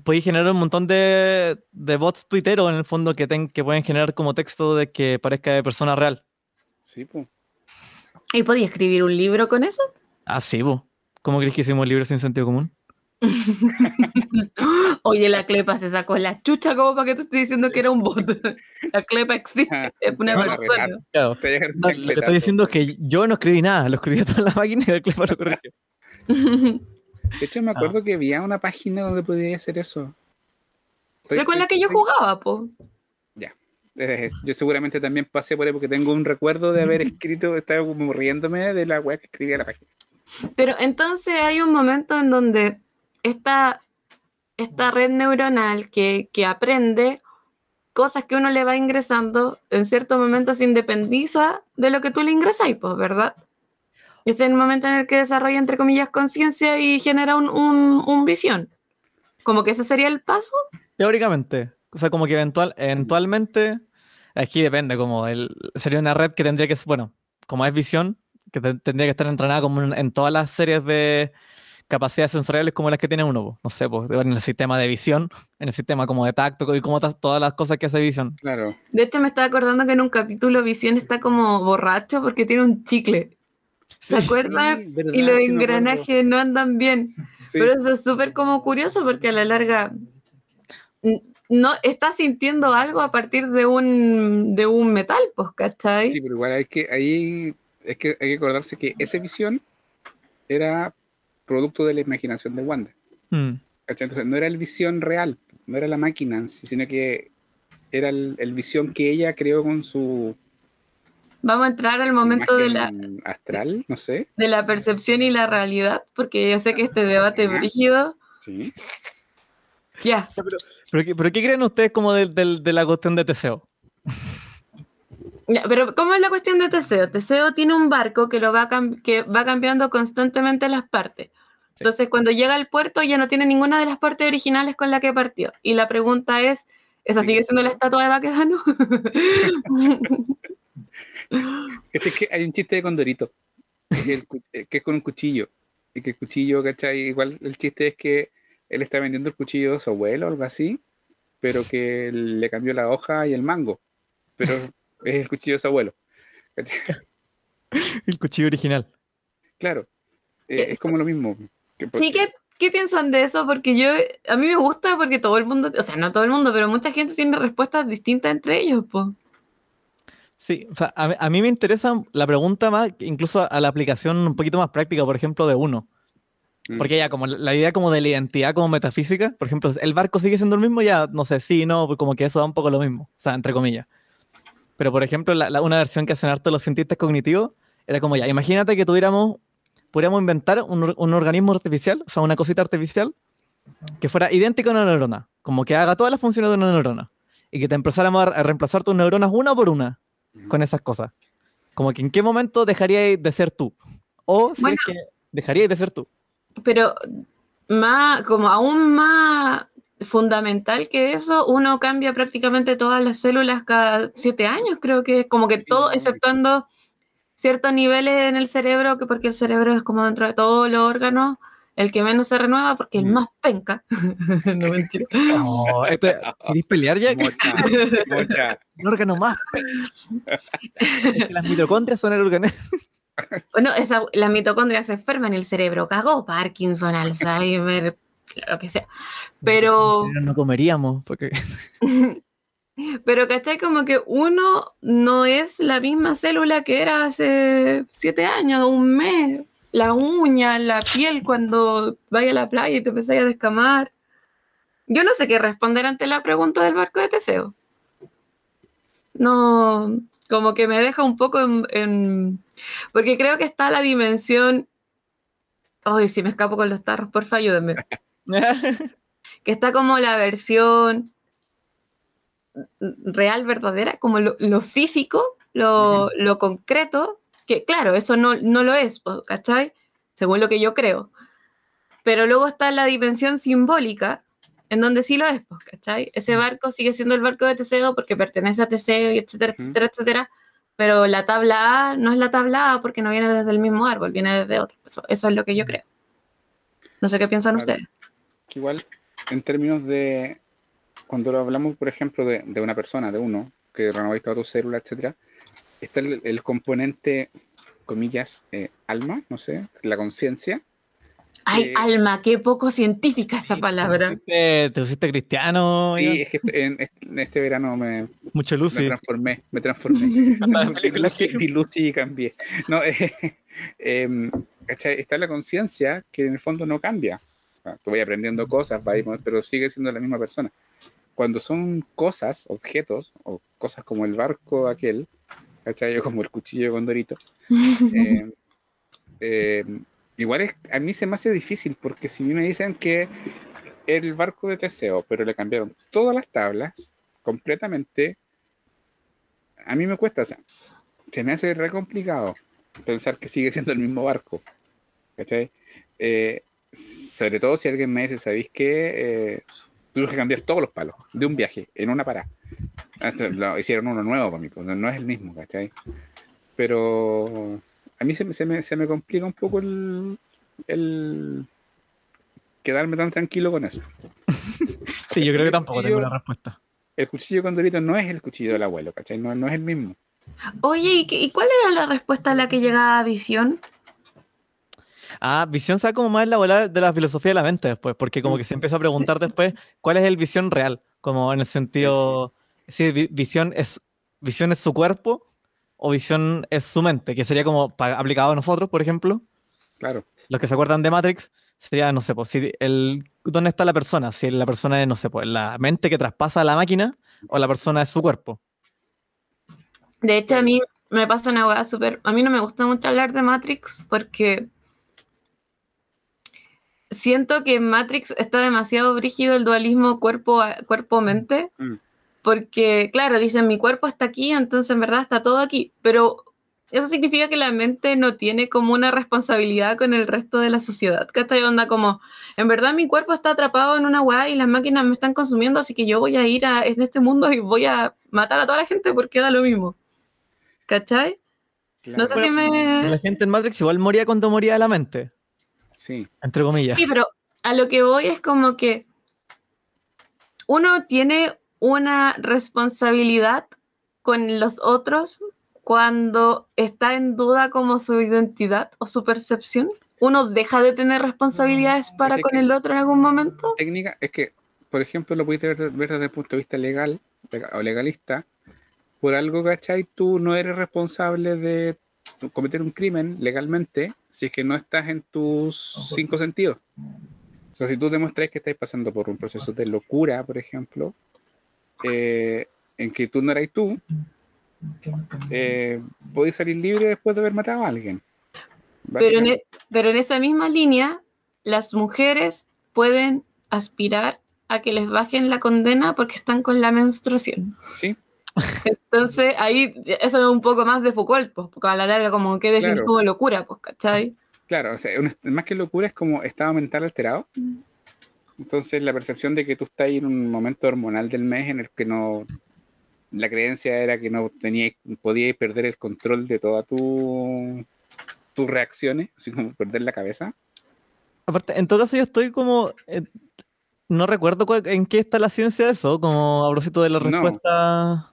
Podéis generar un montón de, de bots tuiteros en el fondo que, ten, que pueden generar como texto de que parezca de persona real.
Sí, pues.
¿Y podía escribir un libro con eso?
Ah, sí, pues. ¿Cómo crees que hicimos libros sin sentido común? *laughs*
Oye, la clepa se sacó la chucha como para que tú estés diciendo que era un bot. *laughs* La clepa existe, ah, es una persona.
lo que estoy diciendo es que yo no escribí nada, lo escribí toda la máquina y la clepa lo corrigió. *laughs*
De hecho, me acuerdo ah. que había una página donde podía hacer eso.
¿Pero con la que yo jugaba, po?
Ya. Eh, yo seguramente también pasé por ahí porque tengo un recuerdo de haber *laughs* escrito, estaba como riéndome de la web que escribía la página.
Pero entonces hay un momento en donde esta, esta red neuronal que, aprende cosas que uno le va ingresando, en cierto momento se independiza de lo que tú le ingresas, pues, ¿verdad? Es el momento en el que desarrolla, entre comillas, conciencia y genera un, visión. Como que ese sería el paso.
Teóricamente. O sea, como que eventual, eventualmente, aquí depende, como el, sería una red que tendría que, bueno, como es visión, que tendría que estar entrenada como en, todas las series de capacidades sensoriales como las que tiene uno. No sé, pues, en el sistema de visión, en el sistema como de tacto y como todas las cosas que hace visión.
Claro.
De hecho, me estaba acordando que en un capítulo visión está como borracho porque tiene un chicle. ¿Se acuerdan? y los engranajes no andan bien. Pero eso es súper como curioso porque a la larga no está sintiendo algo a partir de un, de un metal, pues, ¿cachai?
Sí, pero igual hay que, ahí es que hay que acordarse que esa visión era producto de la imaginación de Wanda. Mm. Entonces no era el visión real, no era la máquina, sino que era el, visión que ella creó con su...
Vamos a entrar al momento de la...
Astral, no sé.
De la percepción y la realidad, porque yo sé que este debate es brígido.
Sí.
Ya.
Pero, ¿qué, creen ustedes como de, de la cuestión de Teseo?
Pero ¿cómo es la cuestión de Teseo? Teseo tiene un barco que, lo va, que va cambiando constantemente las partes. Entonces, cuando llega al puerto ya no tiene ninguna de las partes originales con la que partió. Y la pregunta es, ¿esa sigue siendo la estatua de Baquedano? *laughs* *gasps*
es que hay un chiste de Condorito, eh, que es con un cuchillo. Y que el cuchillo, ¿cachai? Igual el chiste es que él está vendiendo el cuchillo de su abuelo o algo así, pero que le cambió la hoja y el mango. Pero es el cuchillo de su abuelo.
el cuchillo original.
Claro, eh, es como lo mismo.
Sí, ¿qué, ¿qué piensan de eso? Porque yo, a mí me gusta porque todo el mundo, o sea, no todo el mundo, pero mucha gente tiene respuestas distintas entre ellos, pues.
Sí, o sea, a, mí me interesa la pregunta más, incluso a la aplicación un poquito más práctica, por ejemplo, de uno. Mm. Porque ya como la idea como de la identidad como metafísica, por ejemplo, el barco sigue siendo el mismo, ya no sé, sí, no, pues como que eso da un poco lo mismo, o sea, entre comillas. Pero, por ejemplo, una versión que hacen harto los cientistas cognitivos era como ya, imagínate que tuviéramos, pudiéramos inventar un, un, organismo artificial, o sea, una cosita artificial, que fuera idéntica a una neurona, como que haga todas las funciones de una neurona, y que te empezáramos a, reemplazar tus neuronas una por una con esas cosas. Como que en qué momento dejaríais de ser tú, o si es que dejaríais de ser tú.
Pero más, como aún más fundamental que eso, uno cambia prácticamente todas las células cada siete años, creo que es como que todo, exceptuando ciertos niveles en el cerebro, que porque el cerebro es como dentro de todos los órganos, el que menos se renueva porque el mm. más penca. *laughs* no mentira.
No, este, ¿Querés pelear ya? *laughs* El órgano más penca. Las mitocondrias son el órgano. *laughs*
bueno, esa, las mitocondrias se enferman, el cerebro cagó, Parkinson, Alzheimer, lo que sea. Pero.
no comeríamos, porque.
Pero, ¿cachai? Como que uno no es la misma célula que era hace siete años, un mes. La uña, la piel cuando vaya a la playa y te empezáis a descamar. Yo no sé qué responder ante la pregunta del barco de Teseo. No, como que me deja un poco en porque creo que está la dimensión. Ay, si me escapo con los tarros, porfa, ayúdenme. *laughs* Que está como la versión real, verdadera, como lo, físico, lo, concreto, que claro, eso no, no lo es, ¿cachai? Según lo que yo creo. Pero luego está la dimensión simbólica, en donde sí lo es, ¿cachai? Ese barco sigue siendo el barco de Teseo porque pertenece a Teseo, y etcétera, etcétera, etcétera. Pero la tabla A no es la tabla A porque no viene desde el mismo árbol, viene desde otro. Eso, es lo que yo creo. No sé qué piensan ustedes.
Igual, en términos de cuando hablamos, por ejemplo, de, una persona, de uno, que renováis toda tu célula, etcétera, está el, componente, comillas, eh, alma, no sé, la conciencia.
Ay, alma, qué poco científica esa palabra.
¿Te, pusiste cristiano?
Sí, es que en, este verano me,
Mucho Lucy.
me transformé, me transformé. *laughs* vi *laughs* Lucy y cambié. No, *laughs* eh, está la conciencia que en el fondo no cambia. Tú vas aprendiendo cosas, pero sigue siendo la misma persona cuando son cosas, objetos, o cosas como el barco aquel, ¿cachai? Como el cuchillo de Condorito, *laughs* eh, eh, igual es, a mí se me hace difícil, porque si me dicen que el barco de Teseo, pero le cambiaron todas las tablas completamente, a mí me cuesta, o sea, se me hace re complicado pensar que sigue siendo el mismo barco, ¿cachai? Eh, sobre todo si alguien me dice, ¿sabéis qué? Tuve que cambiar todos los palos de un viaje, en una parada. Lo hicieron uno nuevo para mí, pues, no es el mismo, ¿cachai? Pero a mí se, me, se me complica un poco el, el quedarme tan tranquilo con eso. *laughs*
sí, yo creo que tampoco tengo la respuesta.
El cuchillo con Dorito no es el cuchillo del abuelo, ¿cachai? No, no es el mismo.
Oye, ¿y, ¿y cuál era la respuesta a la que llegaba a Visión?
Ah, visión sea como más la bola de la filosofía de la mente después, porque como que se empieza a preguntar después cuál es el visión real, como en el sentido, si visión es, visión es su cuerpo o visión es su mente, que sería como aplicado a nosotros, por ejemplo.
Claro.
Los que se acuerdan de Matrix, sería, no sé, pues, si el, ¿dónde está la persona? Si la persona es, no sé, pues, la mente que traspasa a la máquina o la persona es su cuerpo.
De hecho, a mí me pasa una hueá súper. A mí no me gusta mucho hablar de Matrix porque siento que en Matrix está demasiado brígido el dualismo cuerpo-mente, mm. porque, claro, dicen mi cuerpo está aquí, entonces en verdad está todo aquí, pero eso significa que la mente no tiene como una responsabilidad con el resto de la sociedad, ¿cachai? Onda como, en verdad mi cuerpo está atrapado en una weá y las máquinas me están consumiendo, así que yo voy a ir a en este mundo y voy a matar a toda la gente porque da lo mismo, ¿cachai? No sé si me...
La gente en Matrix igual moría cuando moría de la mente.
Sí.
Entre comillas.
Sí, pero a lo que voy es como que uno tiene una responsabilidad con los otros cuando está en duda como su identidad o su percepción. Uno deja de tener responsabilidades para con el otro en algún momento.
Técnica es que, por ejemplo, lo puedes ver, desde el punto de vista legal o legalista. Por algo, ¿cachai? Tú no eres responsable de cometer un crimen legalmente si es que no estás en tus cinco sentidos. O sea, si tú demuestras que estás pasando por un proceso de locura, por ejemplo, eh, en que tú no eras tú, eh, podés salir libre después de haber matado a alguien.
Pero en, e, pero en esa misma línea, las mujeres pueden aspirar a que les bajen la condena porque están con la menstruación.
Sí,
entonces ahí eso es un poco más de Foucault, pues, porque a la larga como que definir como locura, pues, ¿cachai?
Claro, o sea, más que locura es como estado mental alterado. Mm. Entonces la percepción de que tú estás en un momento hormonal del mes en el que no la creencia era que no tenía podías perder el control de todas tu, tus reacciones, así como perder la cabeza.
Aparte, en todo caso yo estoy como eh, no recuerdo en qué está la ciencia de eso, como a propósito de la respuesta.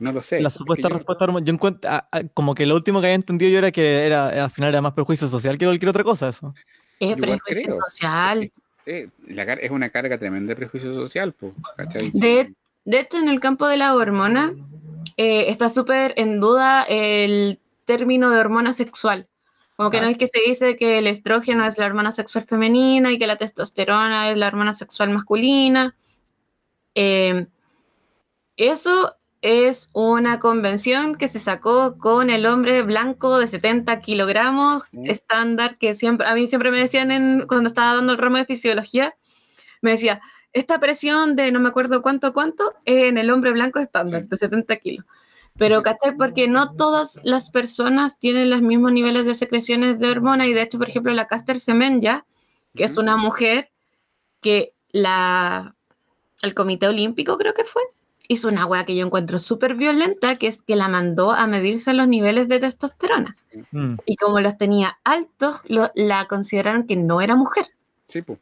No lo sé.
La supuesta respuesta Yo encuentro, como que lo último que había entendido yo era que era, al final era más prejuicio social que cualquier otra cosa eso.
Es prejuicio social.
Eh, es una carga tremenda de prejuicio social,
de, hecho, en el campo de la hormona eh, está súper en duda el término de hormona sexual. Como que no es que se dice que el estrógeno es la hormona sexual femenina y que la testosterona es la hormona sexual masculina. Eh, eso es una convención que se sacó con el hombre blanco de 70 kilogramos, estándar, que siempre, a mí siempre me decían en, cuando estaba dando el ramo de fisiología, me decía, esta presión de no me acuerdo cuánto, cuánto, en el hombre blanco estándar, de 70 kilos. Pero, ¿cachai? Porque no todas las personas tienen los mismos niveles de secreciones de hormona y de hecho, por ejemplo, la Caster Semenya, que es una mujer que la, el Comité Olímpico creo que fue, hizo una wea que yo encuentro súper violenta, que es que la mandó a medirse los niveles de testosterona. Mm. Y como los tenía altos, la consideraron que no era mujer.
Sí, pues.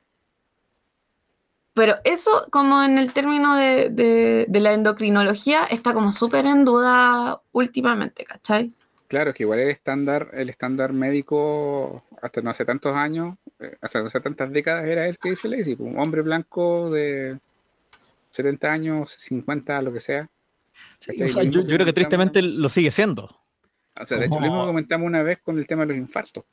Pero eso, como en el término de, la endocrinología, está como súper en duda últimamente, ¿cachai?
Claro, que igual el estándar, el estándar médico hasta no hace tantos años, eh, hasta no hace tantas décadas era el que dice Lacey, un hombre blanco de 70 años, 50, lo que sea.
yo, creo que tristemente lo sigue siendo.
O sea, de hecho, lo mismo comentamos una vez con el tema de los infartos.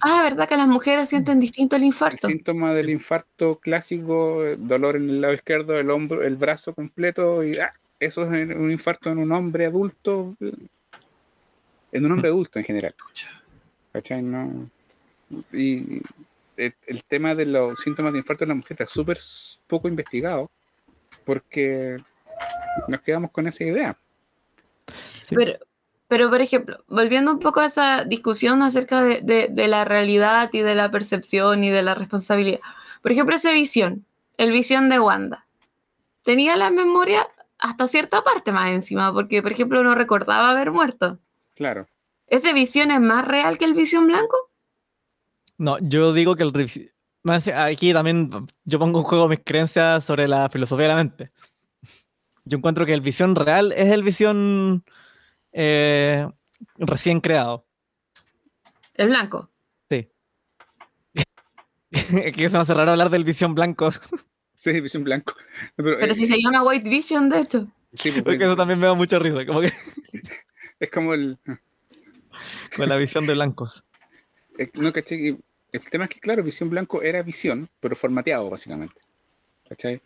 Ah, ¿verdad que las mujeres sienten distinto el infarto?
El síntoma del infarto clásico, dolor en el lado izquierdo, el hombro, el brazo completo, y ah, eso es un infarto en un hombre adulto, en un hombre adulto en general. ¿Cachai? No. Y el, tema de los síntomas de infarto en la mujer está súper poco investigado, porque nos quedamos con esa idea.
Pero, pero, por ejemplo, volviendo un poco a esa discusión acerca de, la realidad y de la percepción y de la responsabilidad. Por ejemplo, esa visión, el visión de Wanda, tenía la memoria hasta cierta parte más encima, porque, por ejemplo, no recordaba haber muerto.
Claro.
¿Ese visión es más real que el visión blanco?
No, yo digo que el aquí también yo pongo en juego mis creencias sobre la filosofía de la mente. Yo encuentro que el visión real es el visión eh, recién creado.
¿El blanco?
Sí. *laughs* es que se me hace raro hablar del visión blanco. *laughs*
sí, visión blanco.
Pero, eh, si se llama White Vision, de hecho.
Sí, pues, porque eso también me da mucha risa. Como que... *laughs*
es como el.
Con la visión de blancos.
No, ¿cachai? El tema es que, claro, visión blanco era visión, pero formateado, básicamente. ¿Cachai?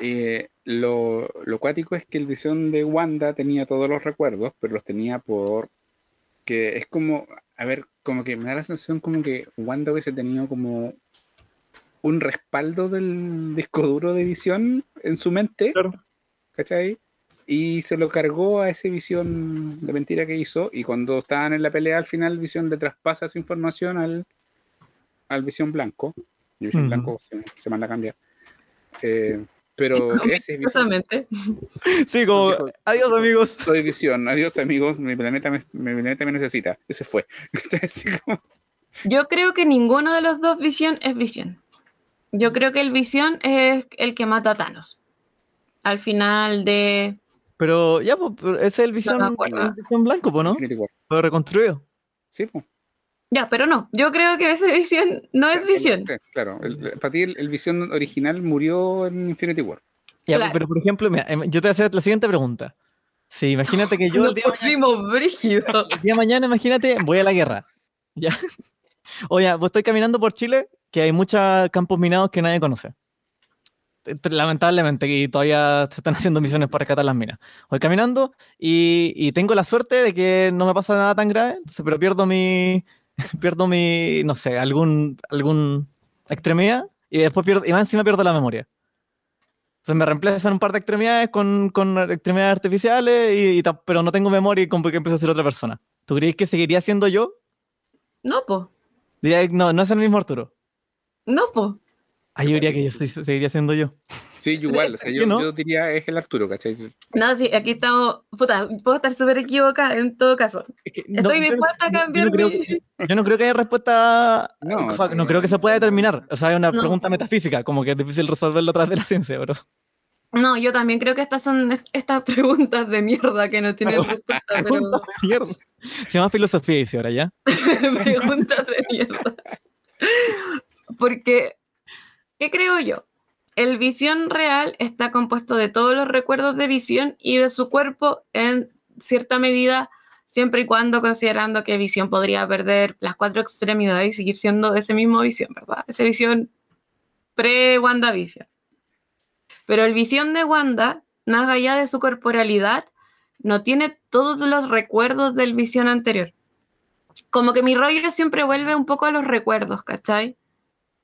Eh, lo, lo cuático es que el visión de Wanda tenía todos los recuerdos, pero los tenía por que es como, a ver, como que me da la sensación como que Wanda hubiese tenido como un respaldo del disco duro de visión en su mente, ¿cachai? Y se lo cargó a esa visión de mentira que hizo, y cuando estaban en la pelea al final, visión le traspasa esa información al, al visión blanco, y visión blanco se, se manda a cambiar. Eh, pero *laughs* ese es
Sí, como, adiós amigos.
Soy visión, adiós amigos, mi planeta me, mi planeta me necesita. Ese fue. *laughs*
Yo creo que ninguno de los dos visión es visión. Yo creo que el visión es el que mata a Thanos. Al final de.
Pero ya, pues, ese es el visión, el visión blanco, ¿no? Lo reconstruido.
Sí, pues.
Ya, pero no, yo creo que esa visión no es visión.
Claro, para ti el, visión original murió en Infinity War.
Ya, pero por ejemplo, em, yo te voy a hacer la siguiente pregunta. Sí, imagínate que yo *laughs*
el día, mañana, brígido. *laughs*
el día de mañana, imagínate, voy a la guerra. ¿Ya? *laughs* Oye, vos estoy caminando por Chile, que hay muchos campos minados que nadie conoce. Lamentablemente, y todavía se están *laughs* haciendo misiones para rescatar las minas. Voy caminando y, y tengo la suerte de que no me pasa nada tan grave, pero pierdo mi, *laughs* pierdo mi, no sé, algún, algún extremidad y después pierdo, y más encima pierdo la memoria. Entonces me reemplazan un par de extremidades con, con extremidades artificiales, y, pero no tengo memoria y como que empiezo a ser otra persona. ¿Tú crees que seguiría siendo yo?
No, po.
no, no es el mismo Arturo.
No, po.
Ah, yo diría que yo seguiría siendo yo.
Sí, igual, o sea, *laughs* yo, yo, diría es el Arturo, ¿cachai?
No, sí, aquí estamos, puta, puedo estar súper equivocada en todo caso. Estoy dispuesta a cambiar
yo no, creo, yo no, creo, que haya respuesta, *laughs* no, no creo que se pueda determinar, o sea, es una pregunta metafísica, como que es difícil resolverlo través de la ciencia, bro.
No, yo también creo que estas son estas preguntas de mierda que no tienen *laughs* respuesta.
Preguntas de mierda. Se llama filosofía, dice ahora, ¿ya?
preguntas de mierda. Porque, ¿qué creo yo? El visión real está compuesto de todos los recuerdos de visión y de su cuerpo en cierta medida, siempre y cuando considerando que visión podría perder las cuatro extremidades y seguir siendo ese mismo visión, ¿verdad? Esa visión pre-WandaVision. Pero el visión de Wanda, más allá de su corporalidad, no tiene todos los recuerdos del visión anterior. Como que mi rollo siempre vuelve un poco a los recuerdos, ¿cachai?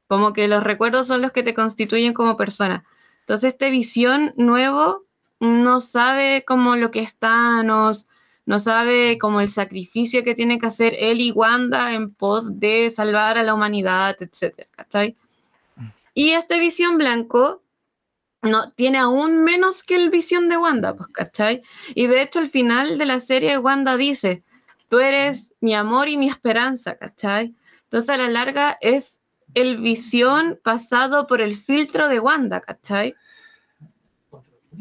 Como que los recuerdos son los que te constituyen como persona. Entonces, este visión nuevo no sabe como lo que es Thanos, no sabe como el sacrificio que tiene que hacer él y Wanda en pos de salvar a la humanidad, etcétera, ¿cachai? Y este visión blanco no, tiene aún menos que el visión de Wanda, pues, ¿cachai? Y de hecho, al final de la serie, Wanda dice, tú eres mi amor y mi esperanza, ¿cachai? Entonces, a la larga, es el visión pasado por el filtro de Wanda, ¿cachai?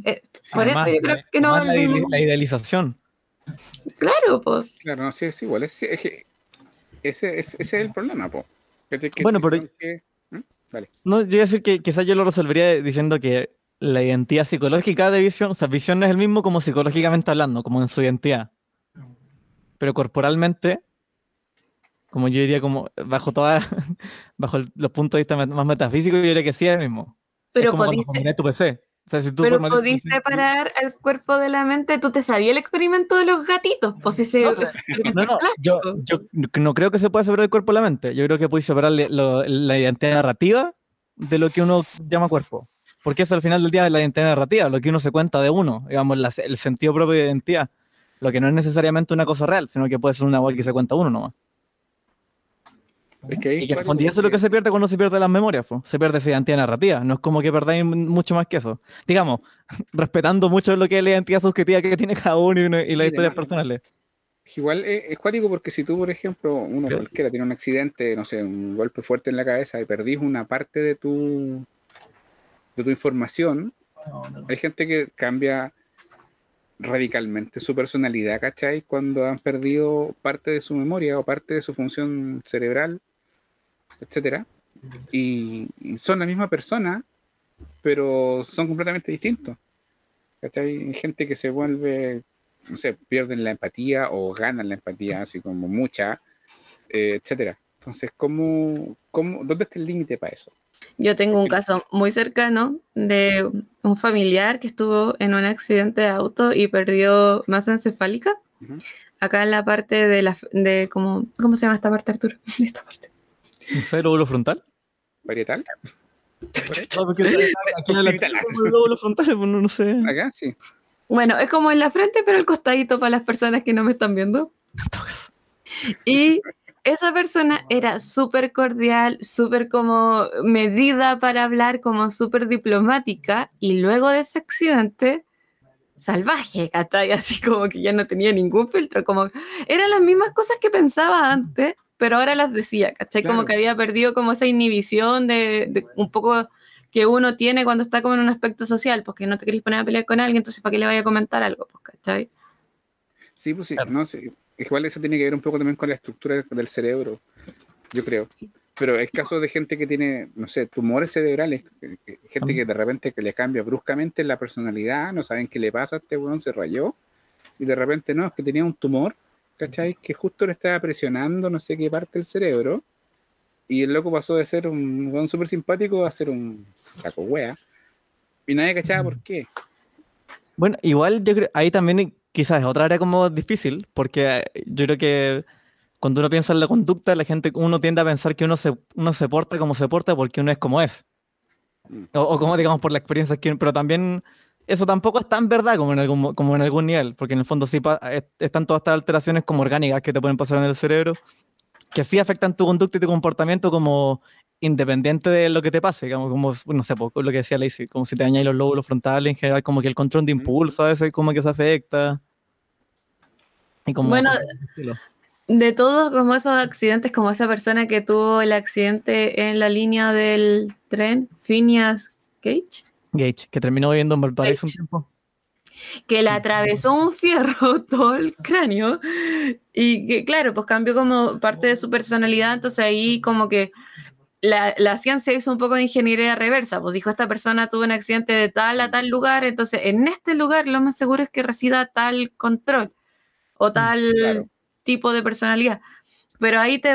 Eh, por eso yo creo que no... La, la, idealización.
Claro, pues.
Claro, no, sí, es igual. Es, ese, es, el problema, pues.
Bueno, pero... No, yo iba a decir que quizás yo lo resolvería diciendo que la identidad psicológica de Visión, o sea, Visión no es el mismo como psicológicamente hablando, como en su identidad. Pero corporalmente, como yo diría, como bajo toda, bajo los puntos de vista más metafísicos, yo diría que sí es el mismo.
Pero
es como tu PC.
pero podéis separar el cuerpo de la mente. ¿Tú te sabías el experimento de los gatitos? Pues ese,
no, *laughs* no, yo, yo, no creo que se pueda separar el cuerpo de la mente. Yo creo que puedes separar la identidad narrativa de lo que uno llama cuerpo. Porque eso al final del día es la identidad narrativa, lo que uno se cuenta de uno, digamos, el sentido propio de identidad. Lo que no es necesariamente una cosa real, sino que puede ser una web que se cuenta uno nomás. Y que en eso es lo que se pierde cuando se pierde las memorias, se pierde esa identidad narrativa. No es como que perdáis mucho más que eso. Digamos, *laughs* respetando mucho lo que es la identidad subjetiva que tiene cada uno y, las historias personales.
Igual es, cuático porque si tú, por ejemplo, uno cualquiera tiene un accidente, no sé, un golpe fuerte en la cabeza y perdís una parte de tu, de tu información, hay gente que cambia radicalmente su personalidad, ¿cachai? Cuando han perdido parte de su memoria o parte de su función cerebral, etcétera. Y, son la misma persona, pero son completamente distintos. Hay gente que se vuelve, no sé, pierden la empatía o ganan la empatía, así como mucha, eh, etcétera. Entonces, ¿cómo, cómo, ¿dónde está el límite para eso?
Yo tengo un caso muy cercano de un familiar que estuvo en un accidente de auto y perdió masa encefálica. Acá en la parte de la de como, ¿cómo se llama esta parte, Arturo? *laughs* esta parte.
¿Un lóbulo frontal?
¿Varietal?
No, porque aquí el lóbulo frontal, pues, no, no sé.
Acá sí.
Bueno, es como en la frente, pero el costadito para las personas que no me están viendo. Y esa persona era súper cordial, súper como medida para hablar, como súper diplomática, y luego de ese accidente, salvaje, ¿cachai? Así como que ya no tenía ningún filtro, como eran las mismas cosas que pensaba antes, pero ahora las decía, ¿cachai? Como que había perdido como esa inhibición de, un poco que uno tiene cuando está como en un aspecto social, porque no te querés poner a pelear con alguien, entonces ¿para qué le vaya a comentar algo? Pues, ¿cachai?
Sí, pues sí, no, sí igual eso tiene que ver un poco también con la estructura del cerebro, yo creo. Pero es caso de gente que tiene, no sé, tumores cerebrales, gente que de repente que le cambia bruscamente la personalidad, no saben qué le pasa a este weón, se rayó, y de repente no, es que tenía un tumor, ¿cachai? Que justo le estaba presionando no sé qué parte del cerebro, y el loco pasó de ser un weón súper simpático a ser un saco wea, y nadie cachaba por qué.
Bueno, igual yo creo, ahí también quizás es otra área como difícil, porque yo creo que cuando uno piensa en la conducta, la gente, uno tiende a pensar que uno se, uno se porta como se porta porque uno es como es. Mm. O, como, digamos, por la experiencia que Pero también eso tampoco es tan verdad como en algún, como en algún nivel, porque en el fondo sí están todas estas alteraciones como orgánicas que te pueden pasar en el cerebro, que sí afectan tu conducta y tu comportamiento como independiente de lo que te pase, digamos, como, no sé, lo que decía Lacey, como si te dañáis los lóbulos frontales en general, como que el control de impulso a veces como que se afecta.
Y como, bueno, de todos como esos accidentes, como esa persona que tuvo el accidente en la línea del tren, Phineas Gage.
Gage, que terminó viviendo en Valparaíso un tiempo.
Que le atravesó un fierro *laughs* todo el cráneo y que, claro, pues cambió como parte de su personalidad, entonces ahí como que la, ciencia hizo un poco de ingeniería reversa, pues dijo, esta persona tuvo un accidente de tal a tal lugar, entonces en este lugar lo más seguro es que resida tal control o mm, tal tipo de personalidad. Pero ahí te,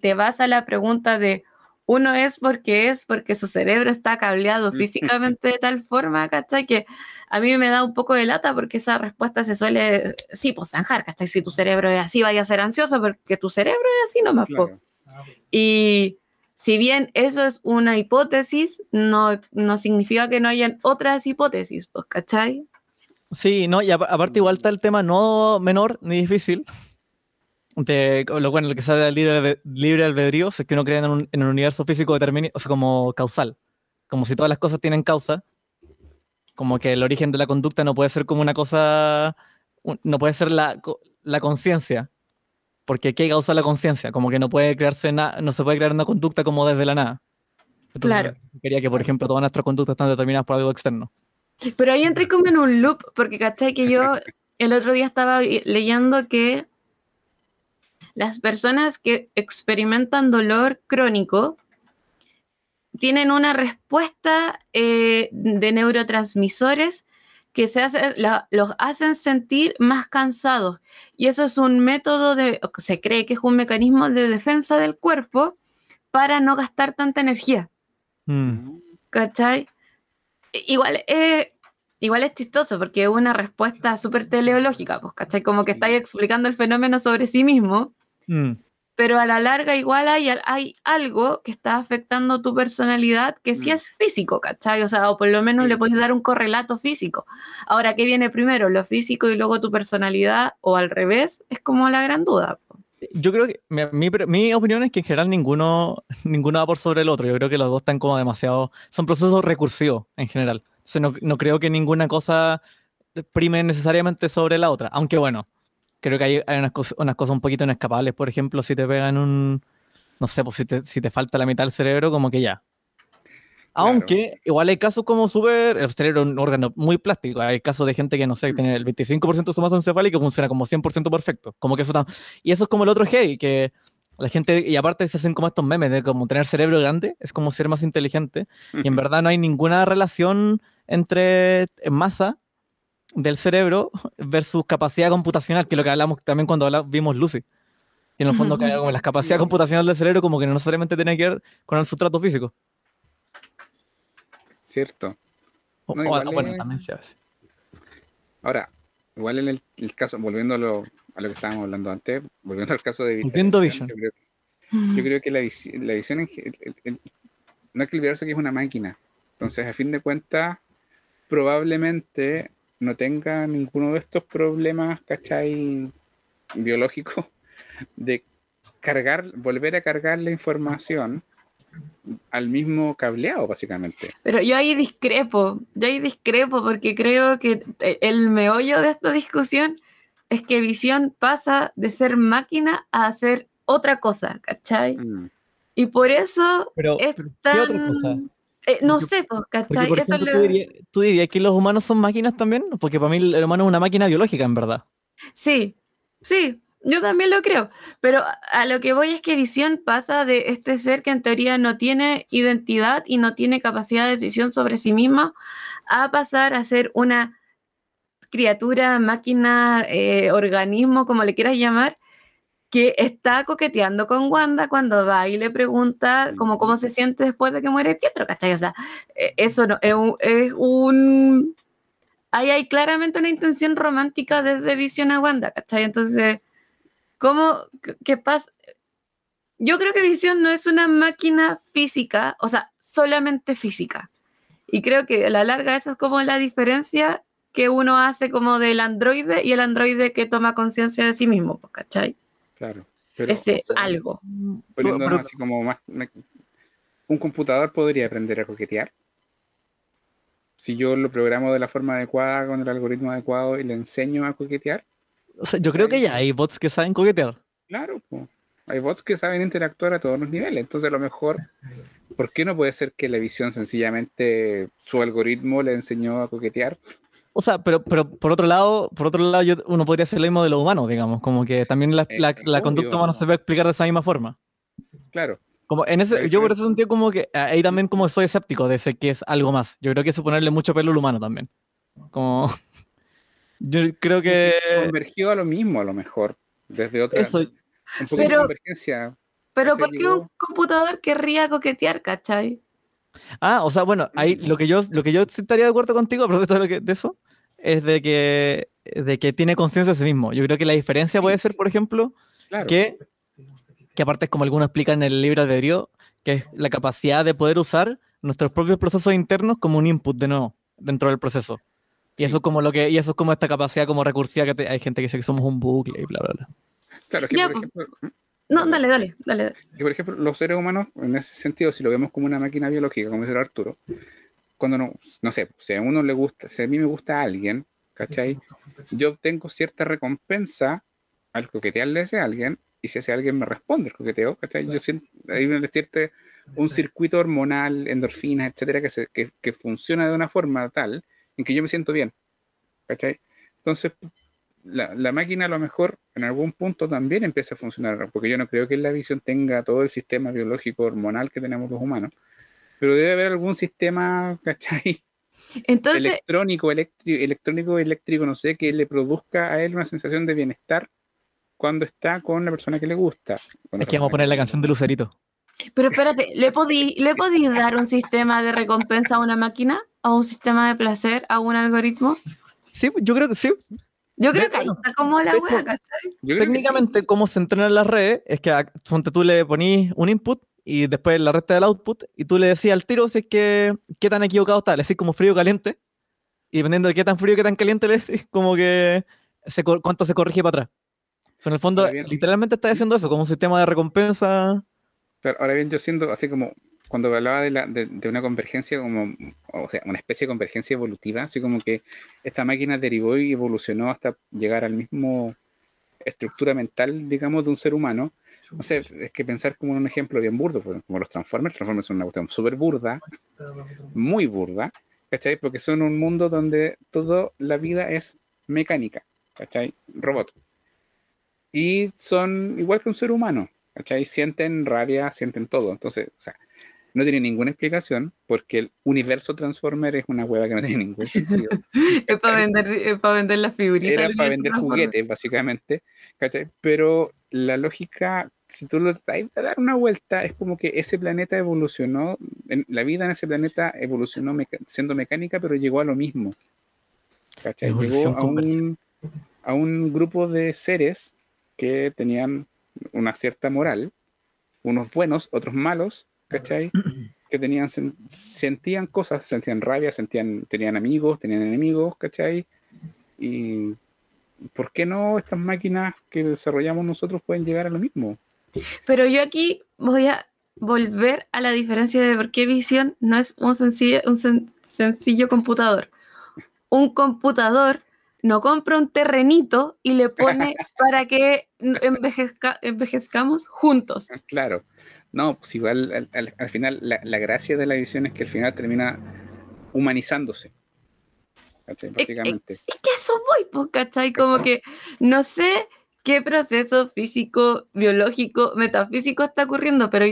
te vas a la pregunta de, uno es porque es, porque su cerebro está cableado *laughs* físicamente de tal forma, ¿cachai? Que a mí me da un poco de lata porque esa respuesta se suele, sí, pues zanjar, ¿cachai? Si tu cerebro es así, vaya a ser ansioso porque tu cerebro es así nomás, Y si bien eso es una hipótesis, no, no significa que no hayan otras hipótesis, pues, ¿cachai?
Sí, no, y aparte igual está el tema no menor ni difícil, de lo bueno, lo que sale del libre, libre albedrío es que uno cree en un, en un universo físico determinado, o sea, como causal, como si todas las cosas tienen causa, como que el origen de la conducta no puede ser como una cosa, no puede ser la, la conciencia, porque ¿qué causa la conciencia? Como que no puede crearse nada, no se puede crear una conducta como desde la nada.
claro.
Quería que, por ejemplo, todas nuestras conductas están determinadas por algo externo.
Pero ahí entré como en un loop, porque ¿cachai? Que yo *laughs* el otro día estaba leyendo que las personas que experimentan dolor crónico tienen una respuesta eh, de neurotransmisores que se los hacen sentir más cansados. Y eso es un método de, se cree que es un mecanismo de defensa del cuerpo para no gastar tanta energía. Mm. ¿Cachai? Igual, eh, igual es chistoso porque es una respuesta súper teleológica, pues, ¿cachai? Como que estáis explicando el fenómeno sobre sí mismo Mm. Pero a la larga igual hay, hay algo que está afectando tu personalidad que sí mm. es físico, ¿cachai? O sea, o por lo menos le puedes dar un correlato físico. Ahora, ¿qué viene primero? ¿Lo físico y luego tu personalidad? ¿O al revés? Es como la gran duda.
Yo creo que mi, mi, opinión es que en general ninguno, *laughs* ninguno va por sobre el otro. Yo creo que los dos están como demasiado. Son procesos recursivos en general. O no, no creo que ninguna cosa prime necesariamente sobre la otra. Aunque bueno, creo que hay, hay unas, cosas, unas cosas un poquito inescapables. Por ejemplo, si te pegan un. No sé, pues si te, si te falta la mitad del cerebro, como que ya. Aunque igual hay casos como súper. El cerebro es un órgano muy plástico. Hay casos de gente que, no sé, tiene el 25% de su masa encefálica y funciona como 100% perfecto. Como que eso está. Y eso es como el otro hey, que la gente. Y aparte se hacen como estos memes de como tener cerebro grande, es como ser más inteligente. Y en verdad no hay ninguna relación entre masa del cerebro versus capacidad computacional, que es lo que hablamos también cuando vimos Lucy. Y en el fondo, *laughs* que como la capacidad computacional del cerebro, como que no necesariamente tiene que ver con el sustrato físico.
Cierto. Ahora, igual en el, caso, volviendo a lo, a lo, que estábamos hablando antes, volviendo al caso de
Vision, Yo,
creo, yo creo, que la, la visión, en, no hay que olvidarse que es una máquina. Entonces, a fin de cuentas, probablemente no tenga ninguno de estos problemas, ¿cachai? Biológicos, *laughs* de cargar, volver a cargar la información al mismo cableado, básicamente.
Pero yo ahí discrepo, yo ahí discrepo porque creo que el meollo de esta discusión es que visión pasa de ser máquina a hacer otra cosa, ¿cachai? Mm. Y por eso es tan... otra cosa? Eh, no sé, pues, ¿cachai?
tú, dirías, que los humanos son máquinas también? Porque para mí el humano es una máquina biológica, en verdad.
Sí, sí, yo también lo creo. Pero a lo que voy es que Visión pasa de este ser que en teoría no tiene identidad y no tiene capacidad de decisión sobre sí misma a pasar a ser una criatura, máquina, eh, organismo, como le quieras llamar, que está coqueteando con Wanda cuando va y le pregunta como cómo se siente después de que muere Pietro, ¿cachai? O sea, e, eso no, es un... Es un ahí hay claramente una intención romántica desde Visión a Wanda, ¿cachai? Entonces, ¿cómo, qué pasa? Yo creo que Visión no es una máquina física, o sea, solamente física. Y creo que a la larga eso es como la diferencia que uno hace como del androide y el androide que toma conciencia de sí mismo, ¿cachai?
Claro.
Pero, ese algo.
Poniéndonos así como más. Un computador podría aprender a coquetear. Si yo lo programo de la forma adecuada, con el algoritmo adecuado y le enseño a coquetear.
O sea, yo creo que ya hay bots que saben coquetear.
Claro, hay bots que saben interactuar a todos los niveles. Entonces, a lo mejor, ¿por qué no puede ser que la visión sencillamente su algoritmo le enseñó a coquetear?
O sea, pero, pero por otro lado, por otro lado, uno podría hacer lo mismo de los humanos, digamos, como que también la, eh, la, conducta humana se puede explicar de esa misma forma.
Claro.
Como en ese, yo por eso sentido como que ahí también como soy escéptico de ese que es algo más. Yo creo que es ponerle mucho pelo al humano también. Como *laughs* yo creo que
convergió a lo mismo a lo mejor desde otra
eso. un poco pero, de convergencia. Pero ¿por qué un computador querría coquetear, cachai?
Ah, o sea, bueno, ahí lo que yo, lo que yo estaría de acuerdo contigo a propósito de, lo que, de eso, es de que, de que tiene conciencia de sí mismo. Yo creo que la diferencia puede ser, por ejemplo, que, que aparte es como algunos explican en el libro albedrío, que es la capacidad de poder usar nuestros propios procesos internos como un input de nuevo dentro del proceso. Y eso es como lo que, y eso es como esta capacidad como recursiva que hay gente que dice que somos un bucle y bla bla bla.
Claro, que por ejemplo,
no, dale, dale, dale.
Por ejemplo, los seres humanos, en ese sentido, si lo vemos como una máquina biológica, como dice Arturo, cuando no, no sé, si a uno le gusta, si a mí me gusta a alguien, ¿cachai? Yo obtengo cierta recompensa al coquetearle a ese alguien, y si ese alguien me responde el coqueteo, ¿cachai? Yo siento, hay un, un circuito hormonal, endorfinas, etcétera, que, se, que, que funciona de una forma tal en que yo me siento bien, ¿cachai? Entonces, la, máquina a lo mejor en algún punto también empieza a funcionar, porque yo no creo que la visión tenga todo el sistema biológico hormonal que tenemos los humanos, pero debe haber algún sistema, *laughs* ¿cachai?
Entonces,
electrónico, electrónico, eléctrico, no sé, que le produzca a él una sensación de bienestar cuando está con la persona que le gusta.
Es que vamos a poner la canción de Lucerito.
Pero espérate, ¿le podí, ¿le podí dar un sistema de recompensa a una máquina? ¿A un sistema de placer? ¿A un algoritmo?
Sí, yo creo que sí.
Yo creo que ahí está como la wea,
Técnicamente, cómo se entrenan las redes es que tú le ponís un input y después la resta del output y tú le decías al tiro si es que qué tan equivocado está. Le decís como frío o caliente y dependiendo de qué tan frío o qué tan caliente le decís, como que cuánto se corrige para atrás. en el fondo, literalmente está haciendo eso, como un sistema de recompensa.
Pero ahora bien, yo siento así como cuando hablaba de, la, de, una convergencia, como, o sea, una especie de convergencia evolutiva, así como que esta máquina derivó y evolucionó hasta llegar al mismo estructura mental, digamos, de un ser humano. No sé, es que pensar como un ejemplo bien burdo, pues, como los Transformers, Transformers son una cuestión súper burda, muy burda, ¿cachai? Porque son un mundo donde toda la vida es mecánica, ¿cachai? Robot. Y son igual que un ser humano, ¿cachai? Sienten rabia, sienten todo. Entonces, o sea, no tiene ninguna explicación porque el universo Transformer es una hueva que no tiene ningún sentido. *laughs*
es para vender, para vender las figuritas.
Era para vender juguetes, básicamente. ¿cachai? Pero la lógica, si tú lo traes a dar una vuelta, es como que ese planeta evolucionó, la vida en ese planeta evolucionó siendo mecánica, pero llegó a lo mismo. ¿cachai? Llegó a un, a un grupo de seres que tenían una cierta moral, unos buenos, otros malos, ¿cachai? *clears throat* Que tenían, sentían cosas, sentían rabia, sentían, tenían amigos, tenían enemigos, ¿cachai? Y ¿por qué no estas máquinas que desarrollamos nosotros pueden llegar a lo mismo?
Pero yo aquí voy a volver a la diferencia de por qué Visión no es un sencillo, un sencillo computador. Un computador no compra un terrenito y le pone *laughs* para que envejezcamos juntos.
Claro. No, pues igual al, final la, gracia de la visión es que al final termina humanizándose. Básicamente.
Es, que eso voy, pues, ¿cachai? Como que no sé qué proceso físico, biológico, metafísico está ocurriendo, pero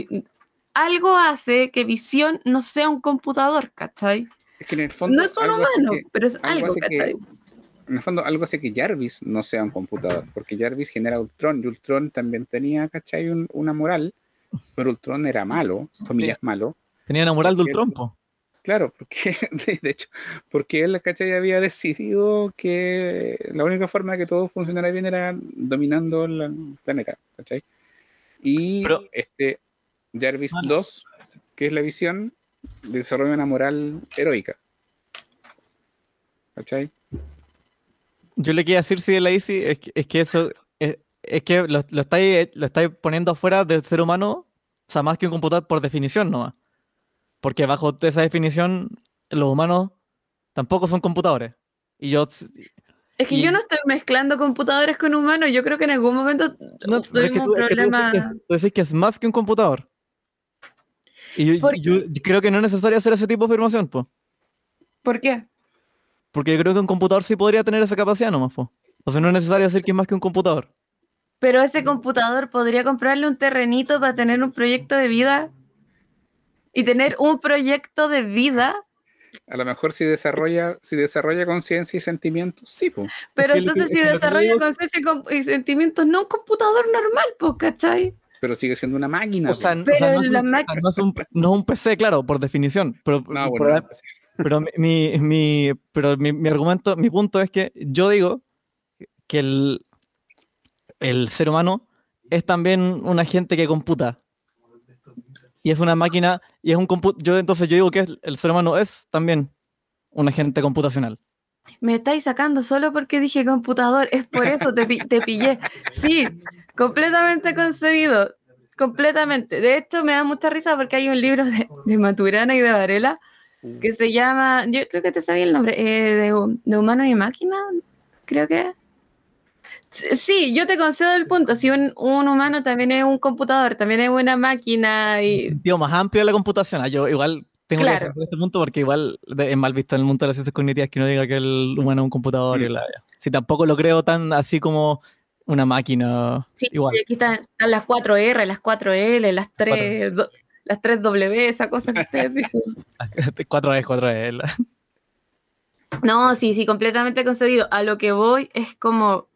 algo hace que visión no sea un computador, ¿cachai?
Es que en el fondo.
No es un humano, pero es algo, ¿cachai?
en el fondo, algo hace que Jarvis no sea un computador, porque Jarvis genera Ultron y Ultron también tenía, ¿cachai? una moral pero Ultron era malo, comillas malo.
Tenía una moral de Ultron,
Claro, porque *laughs* de hecho, porque él, ¿cachai? Había decidido que la única forma de que todo funcionara bien era dominando el planeta, ¿cachai? Y este Jarvis 2, que es la visión, desarrolla una moral heroica. ¿Cachai?
Yo le quiero decir, si la Easy, es que, es que eso es que lo, lo, estáis, lo estáis poniendo afuera del ser humano, o sea, más que un computador por definición nomás. Porque bajo esa definición, los humanos tampoco son computadores. Y yo.
Es que yo no estoy mezclando computadores con humanos. Yo creo que en algún momento no, es que tú, problema.
Es que tú, decís que es más que un computador. Y yo, creo que no es necesario hacer ese tipo de afirmación, pues.
¿Por qué?
Porque yo creo que un computador sí podría tener esa capacidad nomás, pues. O sea, no es necesario decir que es más que un computador.
Pero ese computador podría comprarle un terrenito para tener un proyecto de vida. Y tener un proyecto de vida.
A lo mejor si desarrolla, si desarrolla conciencia y sentimientos, sí, pues.
Pero entonces si desarrolla conciencia y sentimientos, no un computador normal, pues, ¿cachai?
Pero sigue siendo una máquina.
O sea, no, es un, PC, claro, por definición. Pero, no, bueno, pero mi, mi, pero mi argumento, mi punto es que yo digo que el, el ser humano es también un agente que computa. Y es una máquina, y es un computador. Yo entonces yo digo que el ser humano es también un agente computacional.
Me estáis sacando solo porque dije computador, es por eso te, te pillé. Sí, completamente concedido, completamente. De hecho, me da mucha risa porque hay un libro de, Maturana y de Varela que se llama, yo creo que te sabía el nombre, eh, de, de Humano y Máquina, creo que Sí, yo te concedo el punto. Si un, humano también es un computador, también es una máquina y.
Tío, más amplio la computación. Ah, yo igual tengo que que este punto porque igual es mal visto en el mundo de las ciencias cognitivas que uno diga que el humano es un computador. Y la, si tampoco lo creo tan así como una máquina.
Sí, igual. Y aquí están, las 4R, las 4L, las 3, las 3W, esa cosa que ustedes *laughs* dicen. *laughs*
4E, 4L.
No, sí, sí, completamente concedido. A lo que voy es como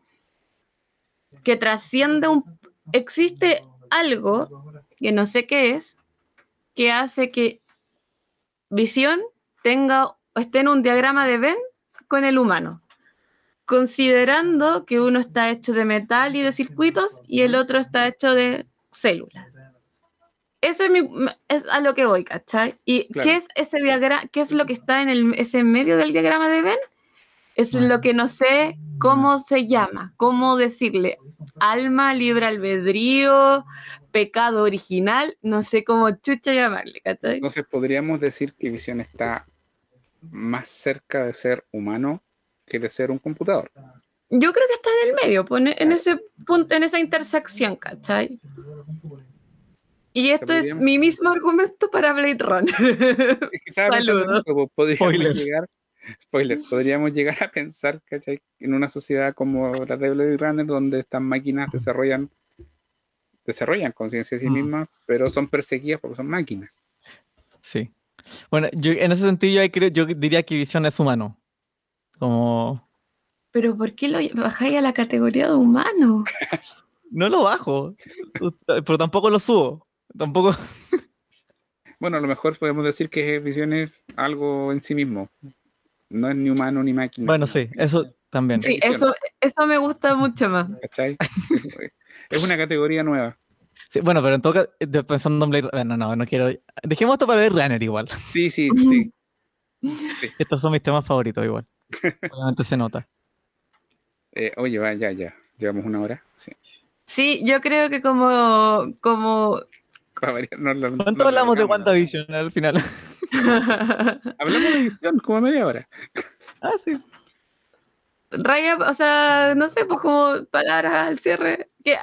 que trasciende un... Existe algo, que no sé qué es, que hace que visión tenga, esté en un diagrama de Venn con el humano, considerando que uno está hecho de metal y de circuitos y el otro está hecho de células. Eso es, mi, es a lo que voy, ¿cachai? ¿Y qué es ese diagrama? ¿Qué es lo que está en el, ese medio del diagrama de Venn? Es lo que no sé cómo se llama, cómo decirle alma, libre albedrío, pecado original, no sé cómo chucha llamarle.
Entonces podríamos decir que Visión está más cerca de ser humano que de ser un computador.
Yo creo que está en el medio, pone en ese punto, en esa intersección, ¿cachai? Y esto es mi mismo argumento para Blade Runner.
Saludos. Podríamos llegar spoiler, *laughs* podríamos llegar a pensar, ¿cachai? En una sociedad como la de Blade Runner, donde estas máquinas desarrollan desarrollan conciencia de sí mm. mismas, pero son perseguidas porque son máquinas.
Sí. Bueno, yo, en ese sentido yo diría que Visión es humano. Como...
Pero ¿por qué lo bajáis a la categoría de humano? *laughs*
no lo bajo, pero tampoco lo subo. Tampoco. *laughs*
bueno, a lo mejor podemos decir que Visión es algo en sí mismo no es ni humano ni máquina.
Bueno, sí, eso también.
Sí, eso, eso me gusta mucho más.
¿Cachai? *laughs* es una categoría nueva.
Sí, bueno, pero en todo caso, pensando en Blade no, no, no quiero. Dejemos esto para Blade Runner igual.
Sí, sí, *laughs* sí.
Estos son mis temas favoritos igual. *laughs* Obviamente se nota.
Eh, oye, va, ya, ya. Llevamos una hora. Sí.
Sí, yo creo que como. como...
¿Cuánto hablamos de WandaVision al final? *laughs*
Hablamos de visión como media hora. *laughs*
ah, sí.
Raya, o sea, no sé, pues como palabras al cierre. Que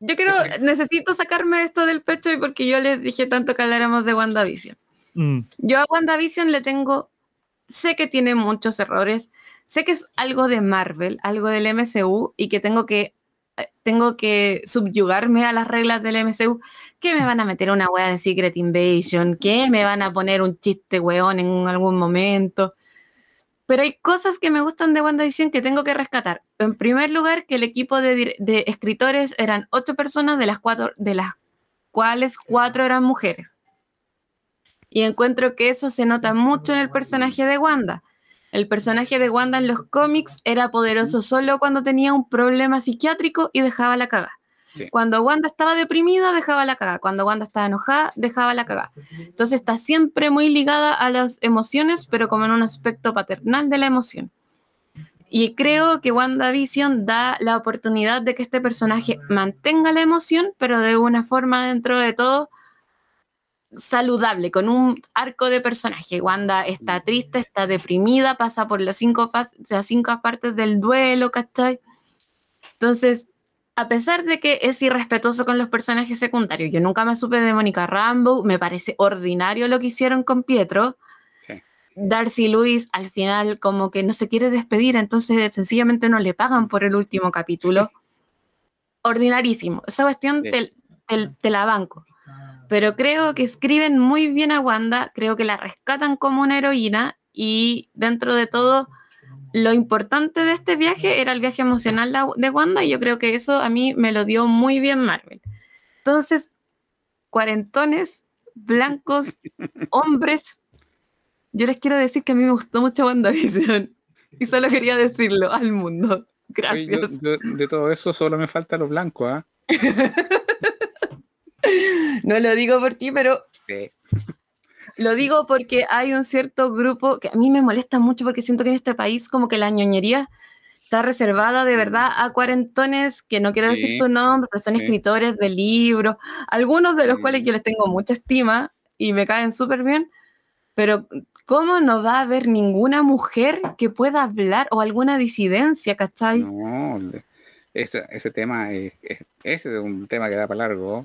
yo quiero, necesito sacarme esto del pecho y porque yo les dije tanto que habláramos de WandaVision. Mm. Yo a WandaVision le tengo, sé que tiene muchos errores, sé que es algo de Marvel, algo del MCU y que tengo que tengo que subyugarme a las reglas del MCU, que me van a meter una wea de Secret Invasion, que me van a poner un chiste weón en algún momento. Pero hay cosas que me gustan de WandaVision que tengo que rescatar. En primer lugar, que el equipo de, de escritores eran ocho personas, de las, cuatro, de las cuales cuatro eran mujeres. Y encuentro que eso se nota mucho en el personaje de Wanda el personaje de Wanda en los cómics era poderoso solo cuando tenía un problema psiquiátrico y dejaba la cagada. Cuando Wanda estaba deprimida, dejaba la cagada. Cuando Wanda estaba enojada, dejaba la cagada. Entonces está siempre muy ligada a las emociones, pero como en un aspecto paternal de la emoción. Y creo que WandaVision da la oportunidad de que este personaje mantenga la emoción, pero de una forma dentro de todo saludable, con un arco de personaje. Wanda está triste, está deprimida, pasa por las cinco, las cinco partes del duelo, ¿cachai? Entonces, a pesar de que es irrespetuoso con los personajes secundarios, yo nunca me supe de Mónica Rambo, me parece ordinario lo que hicieron con Pietro. Darcy Lewis al final como que no se quiere despedir, entonces sencillamente no le pagan por el último capítulo. Ordinarísimo. Esa cuestión te, te la banco pero creo que escriben muy bien a Wanda, creo que la rescatan como una heroína y dentro de todo lo importante de este viaje era el viaje emocional de Wanda y yo creo que eso a mí me lo dio muy bien Marvel. Entonces, cuarentones, blancos, *laughs* hombres, yo les quiero decir que a mí me gustó mucho WandaVision *laughs* y solo quería decirlo al mundo. Gracias.
de todo eso solo me falta lo blanco, ¿ah? *laughs*
no lo digo por ti, pero lo digo porque hay un cierto grupo que a mí me molesta mucho porque siento que en este país como que la ñoñería está reservada de verdad a cuarentones, que no quiero decir su nombre, pero son escritores de libros, algunos de los cuales yo les tengo mucha estima y me caen súper bien, pero ¿cómo no va a haber ninguna mujer que pueda hablar o alguna disidencia, ¿cachai?
No, ese, ese tema es, es, un tema que da para largo,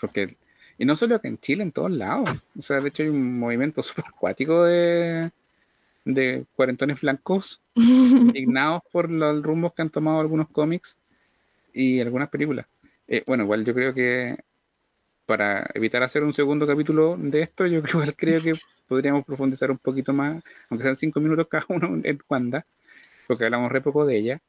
Porque, y no solo que en Chile, en todos lados. O sea, de hecho hay un movimiento *laughs* súper acuático de, de cuarentones blancos, *laughs* indignados por los rumbos que han tomado algunos cómics y algunas películas. Eh, bueno, igual yo creo que para evitar hacer un segundo capítulo de esto, yo *laughs* igual creo que podríamos profundizar un poquito más, aunque sean cinco minutos cada uno en Wanda, porque hablamos re poco de ella.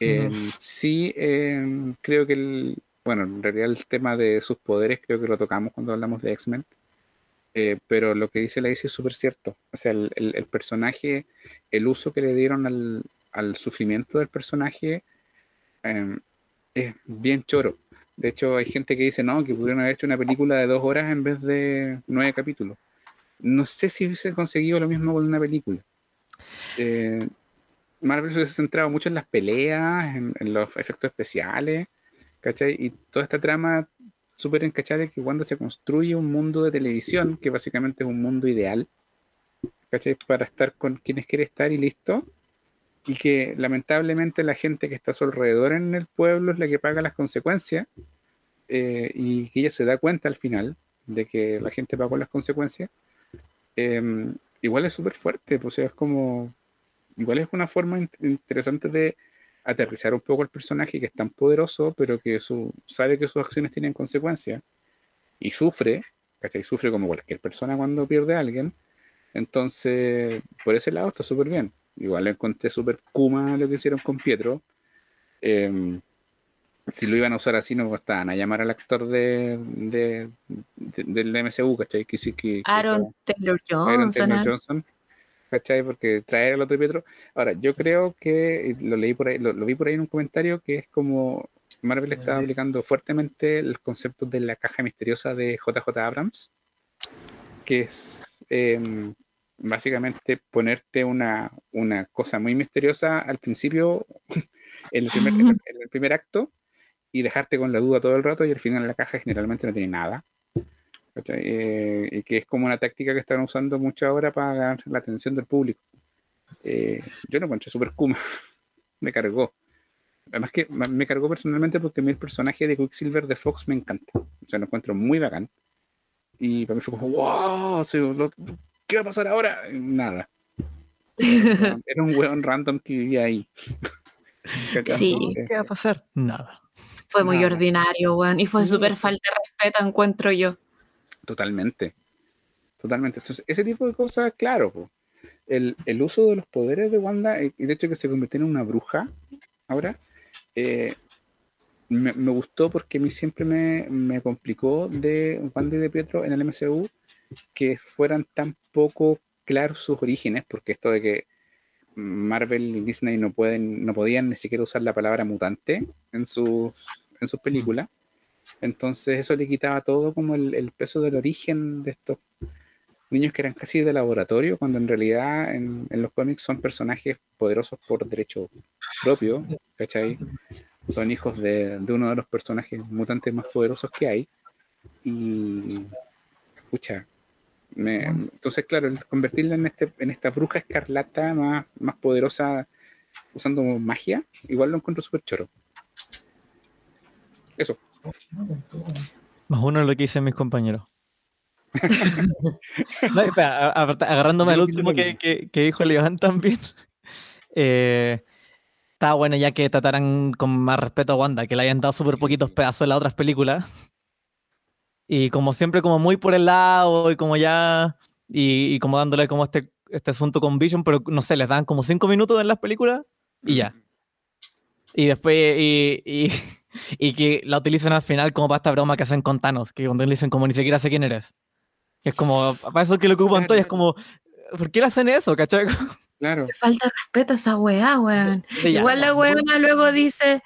Eh, sí, eh, creo que el, bueno, en realidad el tema de sus poderes creo que lo tocamos cuando hablamos de X-Men. Eh, pero lo que dice la dice es súper cierto. O sea, el, personaje, el uso que le dieron al, sufrimiento del personaje em, es bien choro. De hecho, hay gente que dice, no, que pudieron haber hecho una película de dos horas en vez de nueve capítulos. No sé si hubiese conseguido lo mismo con una película. Eh, Marvel se ha centrado mucho en las peleas, en, en, los efectos especiales, ¿cachai? Y toda esta trama súper encachada que cuando se construye un mundo de televisión, que básicamente es un mundo ideal, ¿cachai? Para estar con quienes quiere estar y listo. Y que lamentablemente la gente que está a su alrededor en el pueblo es la que paga las consecuencias. Eh, y que ella se da cuenta al final de que la gente pagó las consecuencias. Em, igual es súper fuerte, pues, o sea, es como. Igual es una forma interesante de aterrizar un poco el personaje que es tan poderoso, pero que su, sabe que sus acciones tienen consecuencias y sufre, ¿cachai? Sufre como cualquier persona cuando pierde a alguien. Entonces, por ese lado está súper bien. Igual le encontré súper kuma lo que hicieron con Pietro. Em, si lo iban a usar así, no estaban a llamar al actor de, del MCU, ¿cachai? Que, que,
Aaron Taylor
Johnson. ¿Cachai? Porque traer al otro Pietro. Ahora, yo creo que, lo leí por ahí, lo, vi por ahí en un comentario, que es como Marvel está aplicando fuertemente el concepto de la caja misteriosa de JJ Abrams, que es em, básicamente ponerte una, una, cosa muy misteriosa al principio, *laughs* en el, primer, en el primer acto, y dejarte con la duda todo el rato, y al final la caja generalmente no tiene nada. Eh, y que es como una táctica que están usando mucho ahora para ganar la atención del público. Eh, yo lo encontré súper kuma, *laughs* me cargó. Además que me cargó personalmente porque a mí el personaje de Quicksilver de Fox me encanta. O sea, lo encuentro muy bacán. Y para mí fue como, wow, ¿qué va a pasar ahora? Nada. *laughs* Era un weón random que vivía ahí. *laughs*
sí.
¿Qué va a pasar? Nada.
Fue muy ordinario, weón. Y fue súper falta de respeto, encuentro yo.
Totalmente. Totalmente. Entonces, ese tipo de cosas, claro. El, uso de los poderes de Wanda y el hecho de que se convirtiera en una bruja ahora, eh, me, gustó porque a mí siempre me, complicó de Wanda y de Pietro en el MCU que fueran tan poco claros sus orígenes, porque esto de que Marvel y Disney no pueden, no podían ni siquiera usar la palabra mutante en sus, en sus películas. Entonces eso le quitaba todo como el, peso del origen de estos niños que eran casi de laboratorio, cuando en realidad en, los cómics son personajes poderosos por derecho propio, ¿cachai? Son hijos de, uno de los personajes mutantes más poderosos que hay. Y, escucha, entonces claro, convertirla en, este, en esta bruja escarlata más, más poderosa usando magia, igual lo encuentro súper choro. Eso.
Más uno de lo que dicen mis compañeros. *laughs* agarrándome al último que, que, dijo Levan *laughs* también. Eh, estaba bueno ya que trataran con más respeto a Wanda, que le hayan dado súper poquitos pedazos en las otras películas. Y como siempre, como muy por el lado y como ya. Y, como dándole como este, este asunto con Vision, pero no sé, les dan como cinco minutos en las películas y ya. Y después. y, y *laughs* que la utilizan al final como para esta broma que hacen con Thanos, que cuando le dicen como ni siquiera sé quién eres. Que es como, para eso que lo ocupan todos, es como, ¿por qué le hacen eso, cachai?
Claro.
falta respeto a esa weá, weón. Igual la weona luego dice,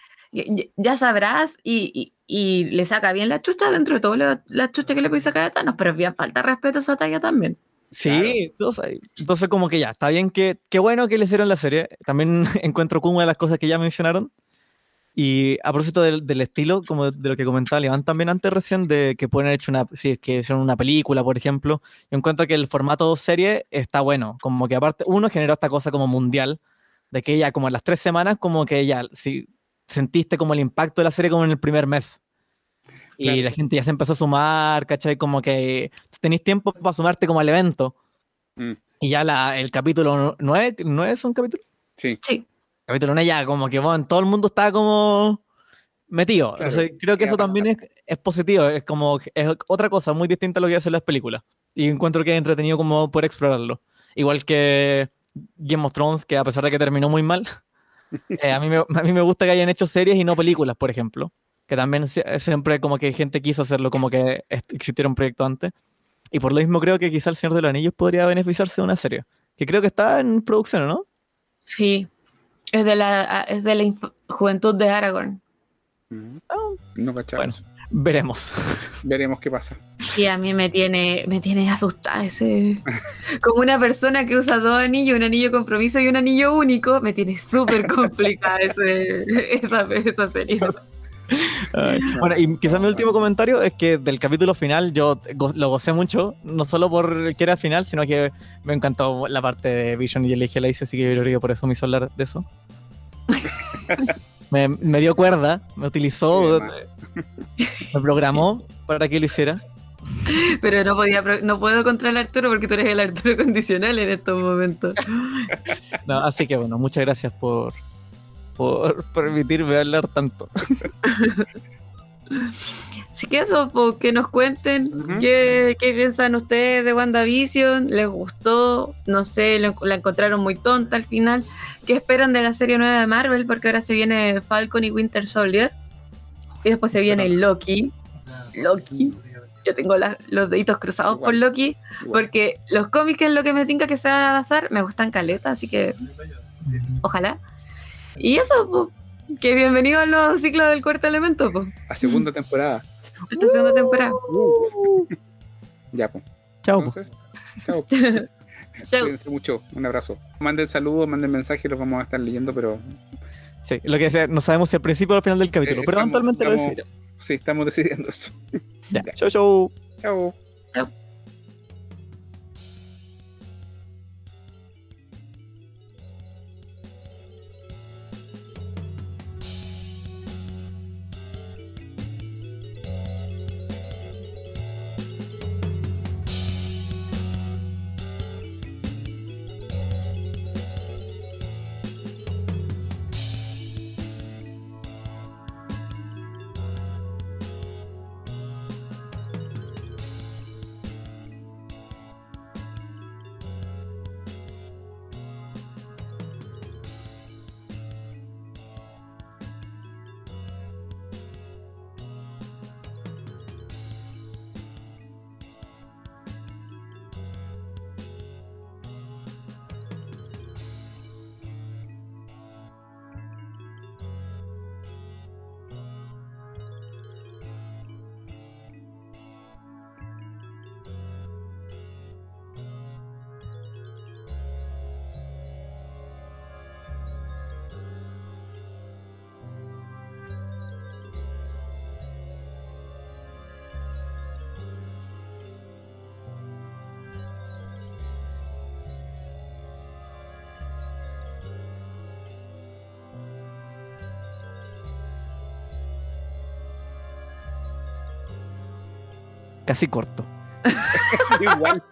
ya sabrás y, le saca bien la chucha dentro de todo la chucha que le puede sacar a Thanos, pero bien falta respeto a esa talla también.
Sí, entonces, como que ya, está bien que, qué bueno que le hicieron la serie. También *laughs* encuentro como una de las cosas que ya mencionaron. Y a propósito del, estilo, como de lo que comentaba Iván también antes recién, de que pueden haber hecho una, si es que hicieron una película, por ejemplo, yo encuentro que el formato serie está bueno. Como que aparte, uno generó esta cosa como mundial, de que ya como en las tres semanas, como que ya, si sentiste como el impacto de la serie como en el primer mes. Y la gente ya se empezó a sumar, ¿cachai? Como que tenéis tiempo para sumarte como al evento. Mm. Y ya la, el capítulo 9, ¿no es un capítulo?
Sí.
Sí.
Capítulo 9 ya como que bueno, todo el mundo está como metido. creo que eso también es, es, positivo, es como, es otra cosa muy distinta a lo que hacen las películas. Y encuentro que es entretenido como poder explorarlo. Igual que Game of Thrones, que a pesar de que terminó muy mal, *laughs* eh, a, mí me, a mí me gusta que hayan hecho series y no películas, por ejemplo que también siempre como que gente quiso hacerlo, como que existiera un proyecto antes. Y por lo mismo creo que quizá el Señor de los Anillos podría beneficiarse de una serie, que creo que está en producción, ¿no?
Sí, es de la, es de la juventud de Aragorn.
Oh. No cachamos.
Bueno, veremos. *laughs*
Veremos qué pasa.
Sí, a mí me tiene, me tiene asustada ese. Como una persona que usa dos anillos, un anillo compromiso y un anillo único, me tiene súper complicada ese, *laughs* esa, esa serie *laughs*
bueno, y quizás mi último comentario es que del capítulo final yo lo gocé mucho, no solo por que era final, sino que me encantó la parte de Vision y el la hice, así que yo río por eso me hizo hablar de eso. *laughs* me, dio cuerda, me utilizó, me programó para que lo hiciera.
Pero no podía no puedo contra el Arturo porque tú eres el Arturo *laughs* condicional en estos momentos.
No, así que bueno, muchas gracias por, por permitirme hablar tanto. *laughs*
Así que eso, que nos cuenten qué, piensan ustedes de WandaVision, les gustó, no sé, la encontraron muy tonta al final, qué esperan de la serie nueva de Marvel, porque ahora se viene Falcon y Winter Soldier, y después se viene Loki. Loki. Yo tengo los deditos cruzados por Loki, porque los cómics es lo que me tinca que se van a basar, me gustan caleta, así que ojalá. Y eso, que bienvenido a los ciclos del cuarto elemento.
A segunda temporada.
A la segunda temporada. *laughs*
Ya, pues.
Chao. *laughs*
chao. Cuídense mucho. Un abrazo. Manden saludos, manden mensajes, los vamos a estar leyendo, pero.
Sí, lo que sea, no sabemos si al principio o al final del capítulo, eh, pero eventualmente lo decimos.
Sí, estamos decidiendo eso.
Ya. Chao, chao.
Chao. Chao.
Casi corto. *laughs*